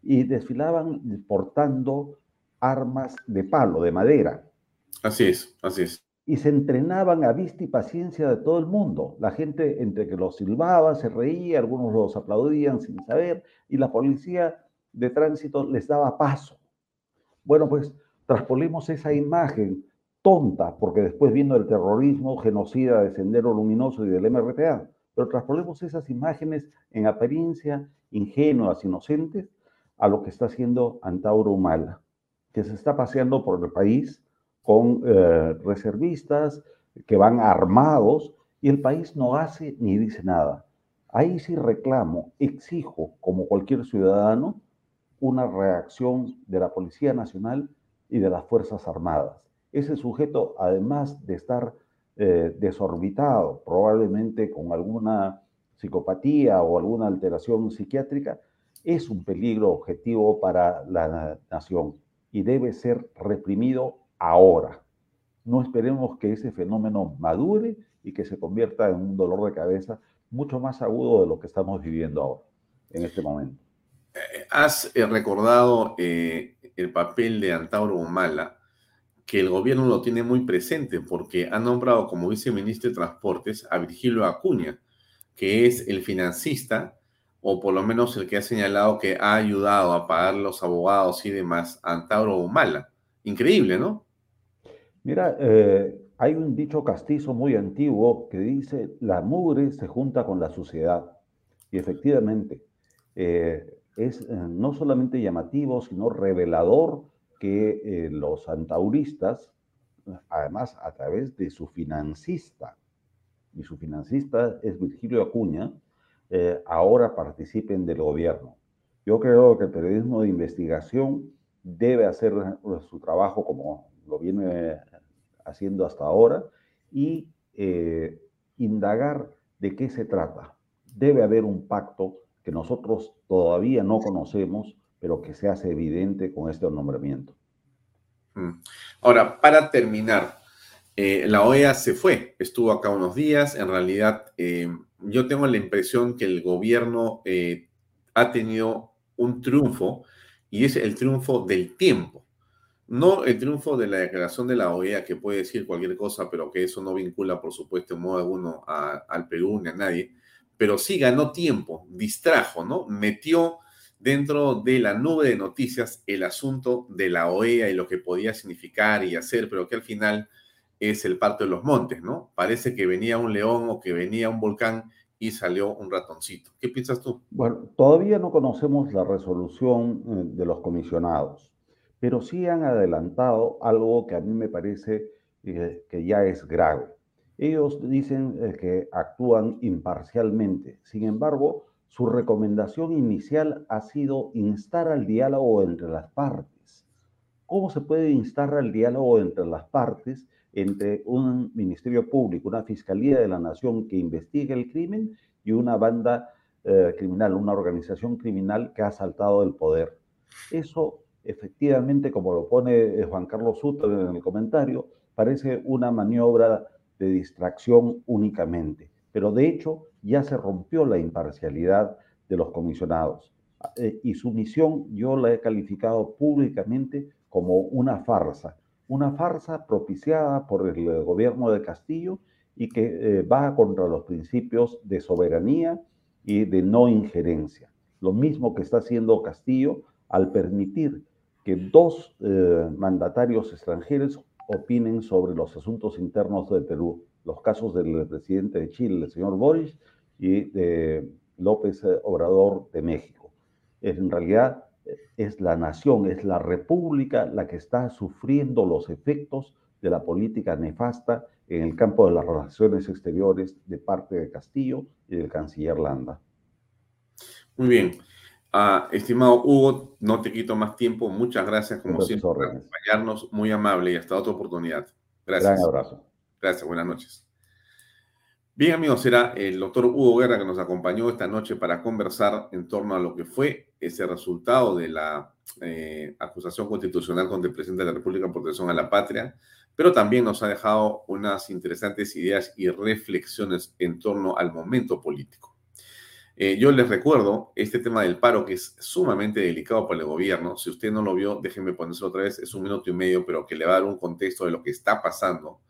Y desfilaban portando armas de palo, de madera. Así es, así es y se entrenaban a vista y paciencia de todo el mundo. La gente entre que los silbaba, se reía, algunos los aplaudían sin saber, y la policía de tránsito les daba paso. Bueno, pues traspolimos esa imagen tonta, porque después vino el terrorismo genocida de Sendero Luminoso y del MRTA, pero traspolimos esas imágenes en apariencia ingenuas, inocentes, a lo que está haciendo Antauro Humala, que se está paseando por el país con eh, reservistas que van armados y el país no hace ni dice nada. Ahí sí reclamo, exijo, como cualquier ciudadano, una reacción de la Policía Nacional y de las Fuerzas Armadas. Ese sujeto, además de estar eh, desorbitado, probablemente con alguna psicopatía o alguna alteración psiquiátrica, es un peligro objetivo para la nación y debe ser reprimido ahora. No esperemos que ese fenómeno madure y que se convierta en un dolor de cabeza mucho más agudo de lo que estamos viviendo ahora, en este momento. Has eh, recordado eh, el papel de Antauro Humala, que el gobierno lo tiene muy presente porque ha nombrado como viceministro de Transportes a Virgilio Acuña, que es el financista, o por lo menos el que ha señalado que ha ayudado a pagar los abogados y demás, Antauro Humala. Increíble, ¿no? Mira, eh, hay un dicho castizo muy antiguo que dice, la mugre se junta con la suciedad. Y efectivamente, eh, es eh, no solamente llamativo, sino revelador que los antauristas, además a través de su financista, y su financista es Virgilio Acuña, ahora participen del gobierno. Yo creo que el periodismo de investigación debe hacer su trabajo como lo viene haciendo hasta ahora y eh, indagar de qué se trata. Debe haber un pacto que nosotros todavía no conocemos, pero que se hace evidente con este nombramiento. Mm. Ahora, para terminar, eh, la OEA se fue, estuvo acá unos días, en realidad eh, yo tengo la impresión que el gobierno ha tenido un triunfo y es el triunfo del tiempo no el triunfo de la declaración de la OEA, que puede decir cualquier cosa, pero que eso no vincula, por supuesto, en modo alguno al Perú ni a nadie, pero sí ganó tiempo, distrajo, ¿no? Metió dentro de la nube de noticias el asunto de la OEA y lo que podía significar y hacer, pero que al final es el parto de los montes, ¿no? Parece que venía un león o que venía un volcán y salió un ratoncito. ¿Qué piensas tú? Bueno, todavía no conocemos la resolución eh, de los comisionados pero sí han adelantado algo que a mí me parece eh, que ya es grave. Ellos dicen eh, que actúan imparcialmente, sin embargo, su recomendación inicial ha sido instar al diálogo entre las partes. ¿Cómo se puede instar al diálogo entre las partes, entre un ministerio público, una fiscalía de la nación que investigue el crimen y una banda eh, criminal, una organización criminal que ha saltado el poder? Eso efectivamente, como lo pone eh, Juan Carlos Sutter en el comentario, parece una maniobra de distracción únicamente. Pero de hecho ya se rompió la imparcialidad de los comisionados. Eh, y su misión yo la he calificado públicamente como una farsa, una farsa propiciada por el gobierno de Castillo y que eh, va contra los principios de soberanía y de no injerencia. Lo mismo que está haciendo Castillo al permitir que dos eh, mandatarios extranjeros opinen sobre los asuntos internos de Perú, los casos del presidente de Chile, el señor Boris, y de López Obrador de México. En realidad es la nación, es la república la que está sufriendo los efectos de la política nefasta en el campo de las relaciones exteriores de parte de Castillo y del canciller Landa. Muy bien. Ah, estimado Hugo, no te quito más tiempo. Muchas gracias, como siempre, por acompañarnos. Muy amable y hasta otra oportunidad. Gracias. Un abrazo. Gracias, buenas noches. Bien, amigos, será el doctor Hugo Guerra que nos acompañó esta noche para conversar en torno a lo que fue ese resultado de la eh, acusación constitucional contra el presidente de la República por protección a la patria, pero también nos ha dejado unas interesantes ideas y reflexiones en torno al momento político. Eh, yo les recuerdo este tema del paro que es sumamente delicado para el gobierno. Si usted no lo vio, déjenme ponérselo otra vez. Es un minuto y medio, pero que le va a dar un contexto de lo que está pasando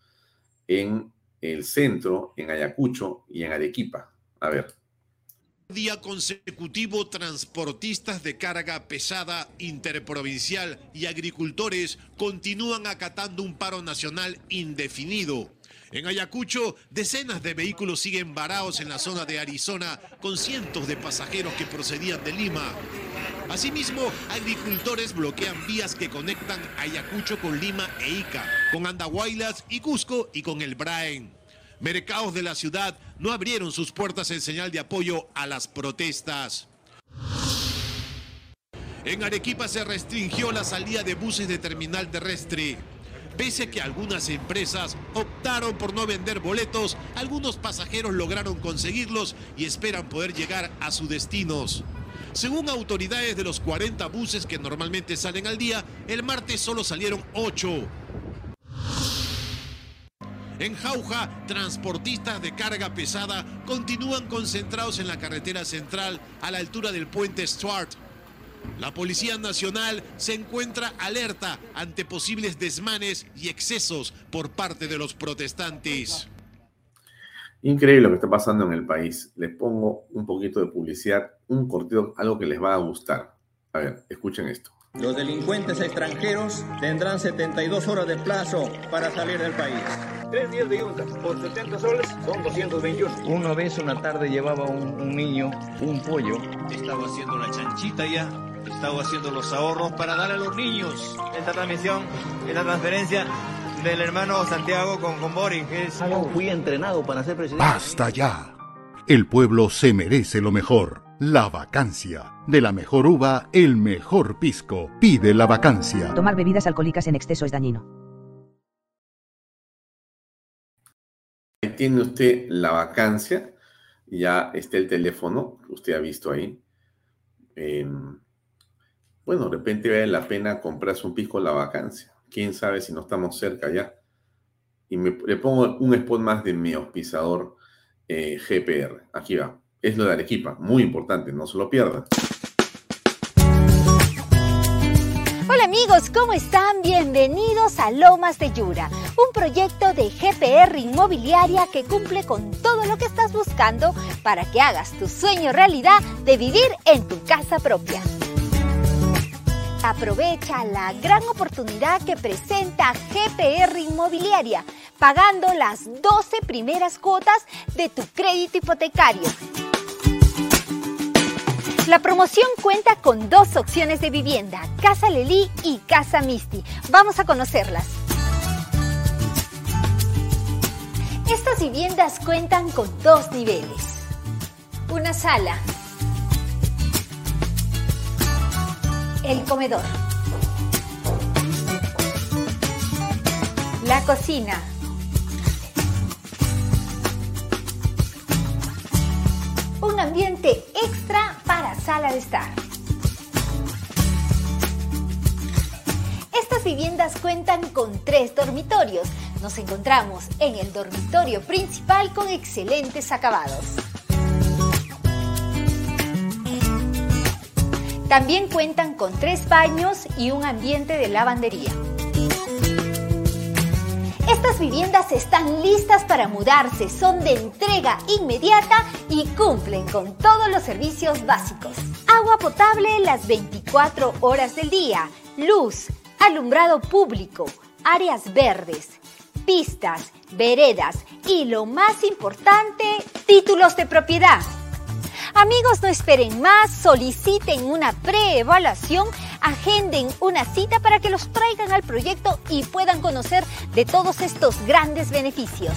en el centro, en Ayacucho y en Arequipa. A ver. Día consecutivo, transportistas de carga pesada interprovincial y agricultores continúan acatando un paro nacional indefinido. En Ayacucho, decenas de vehículos siguen varados en la zona de Arizona con cientos de pasajeros que procedían de Lima. Asimismo, agricultores bloquean vías que conectan Ayacucho con Lima e Ica, con Andahuaylas y Cusco y con el Braen. Mercados de la ciudad no abrieron sus puertas en señal de apoyo a las protestas. En Arequipa se restringió la salida de buses de terminal terrestre. Pese a que algunas empresas optaron por no vender boletos, algunos pasajeros lograron conseguirlos y esperan poder llegar a sus destinos. Según autoridades de los 40 buses que normalmente salen al día, el martes solo salieron 8. En Jauja, transportistas de carga pesada continúan concentrados en la carretera central a la altura del puente Stuart la Policía Nacional se encuentra alerta ante posibles desmanes y excesos por parte de los protestantes. Increíble lo que está pasando en el país. Les pongo un poquito de publicidad, un cortito, algo que les va a gustar. A ver, escuchen esto. Los delincuentes extranjeros tendrán 72 horas de plazo para salir del país. Tres días de yunta por 70 soles son 221. Una vez una tarde llevaba un, un niño un pollo. Estaba haciendo la chanchita ya estado haciendo los ahorros para dar a los niños. Esta transmisión es la transferencia del hermano Santiago con, con Boris. Es... Fui entrenado para ser presidente. ¡Basta ya! El pueblo se merece lo mejor. La vacancia. De la mejor uva, el mejor pisco. Pide la vacancia. Tomar bebidas alcohólicas en exceso es dañino. Ahí tiene usted la vacancia. Ya está el teléfono que usted ha visto ahí. Eh, bueno, de repente vale la pena comprarse un pisco la vacancia. Quién sabe si no estamos cerca ya. Y me, le pongo un spot más de mi auspiciador eh, GPR. Aquí va. Es lo de Arequipa. Muy importante, no se lo pierdan amigos, ¿cómo están? Bienvenidos a Lomas de Yura, un proyecto de GPR Inmobiliaria que cumple con todo lo que estás buscando para que hagas tu sueño realidad de vivir en tu casa propia. Aprovecha la gran oportunidad que presenta GPR Inmobiliaria, pagando las 12 primeras cuotas de tu crédito hipotecario la promoción cuenta con dos opciones de vivienda, Casa Lelí y Casa Misty. Vamos a conocerlas. Estas viviendas cuentan con dos niveles. Una sala. El comedor. La cocina. Un ambiente extra para sala de estar. Estas viviendas cuentan con tres dormitorios. Nos encontramos en el dormitorio principal con excelentes acabados. También cuentan con tres baños y un ambiente de lavandería. Estas viviendas están listas para mudarse, son de entrega inmediata y cumplen con todos los servicios básicos. Agua potable las 24 horas del día, luz, alumbrado público, áreas verdes, pistas, veredas y lo más importante, títulos de propiedad. Amigos, no esperen más, soliciten una preevaluación, agenden una cita para que los traigan al proyecto y puedan conocer de todos estos grandes beneficios.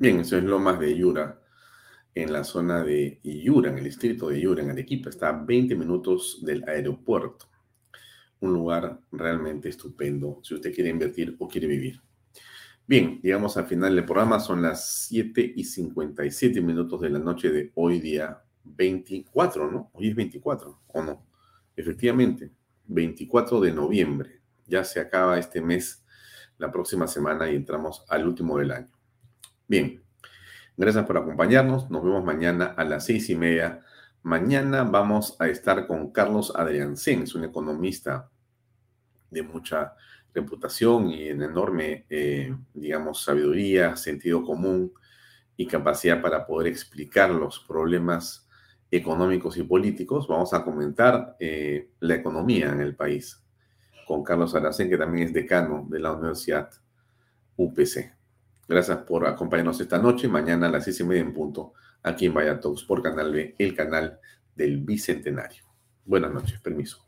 Bien, eso es Lomas de Yura, en la zona de Yura, en el distrito de Yura, en Arequipa. Está a 20 minutos del aeropuerto. Un lugar realmente estupendo si usted quiere invertir o quiere vivir. Bien, llegamos al final del programa. Son las 7 y 57 minutos de la noche de hoy día 24, ¿no? Hoy es 24, ¿o no? Efectivamente, 24 de noviembre. Ya se acaba este mes, la próxima semana y entramos al último del año. Bien, gracias por acompañarnos. Nos vemos mañana a las seis y media. Mañana vamos a estar con Carlos Adriancén, es un economista de mucha reputación y en enorme, eh, digamos, sabiduría, sentido común y capacidad para poder explicar los problemas económicos y políticos. Vamos a comentar eh, la economía en el país con Carlos Aracén, que también es decano de la Universidad UPC. Gracias por acompañarnos esta noche. Mañana a las seis y media en punto, aquí en Vaya por Canal B, el canal del Bicentenario. Buenas noches, permiso.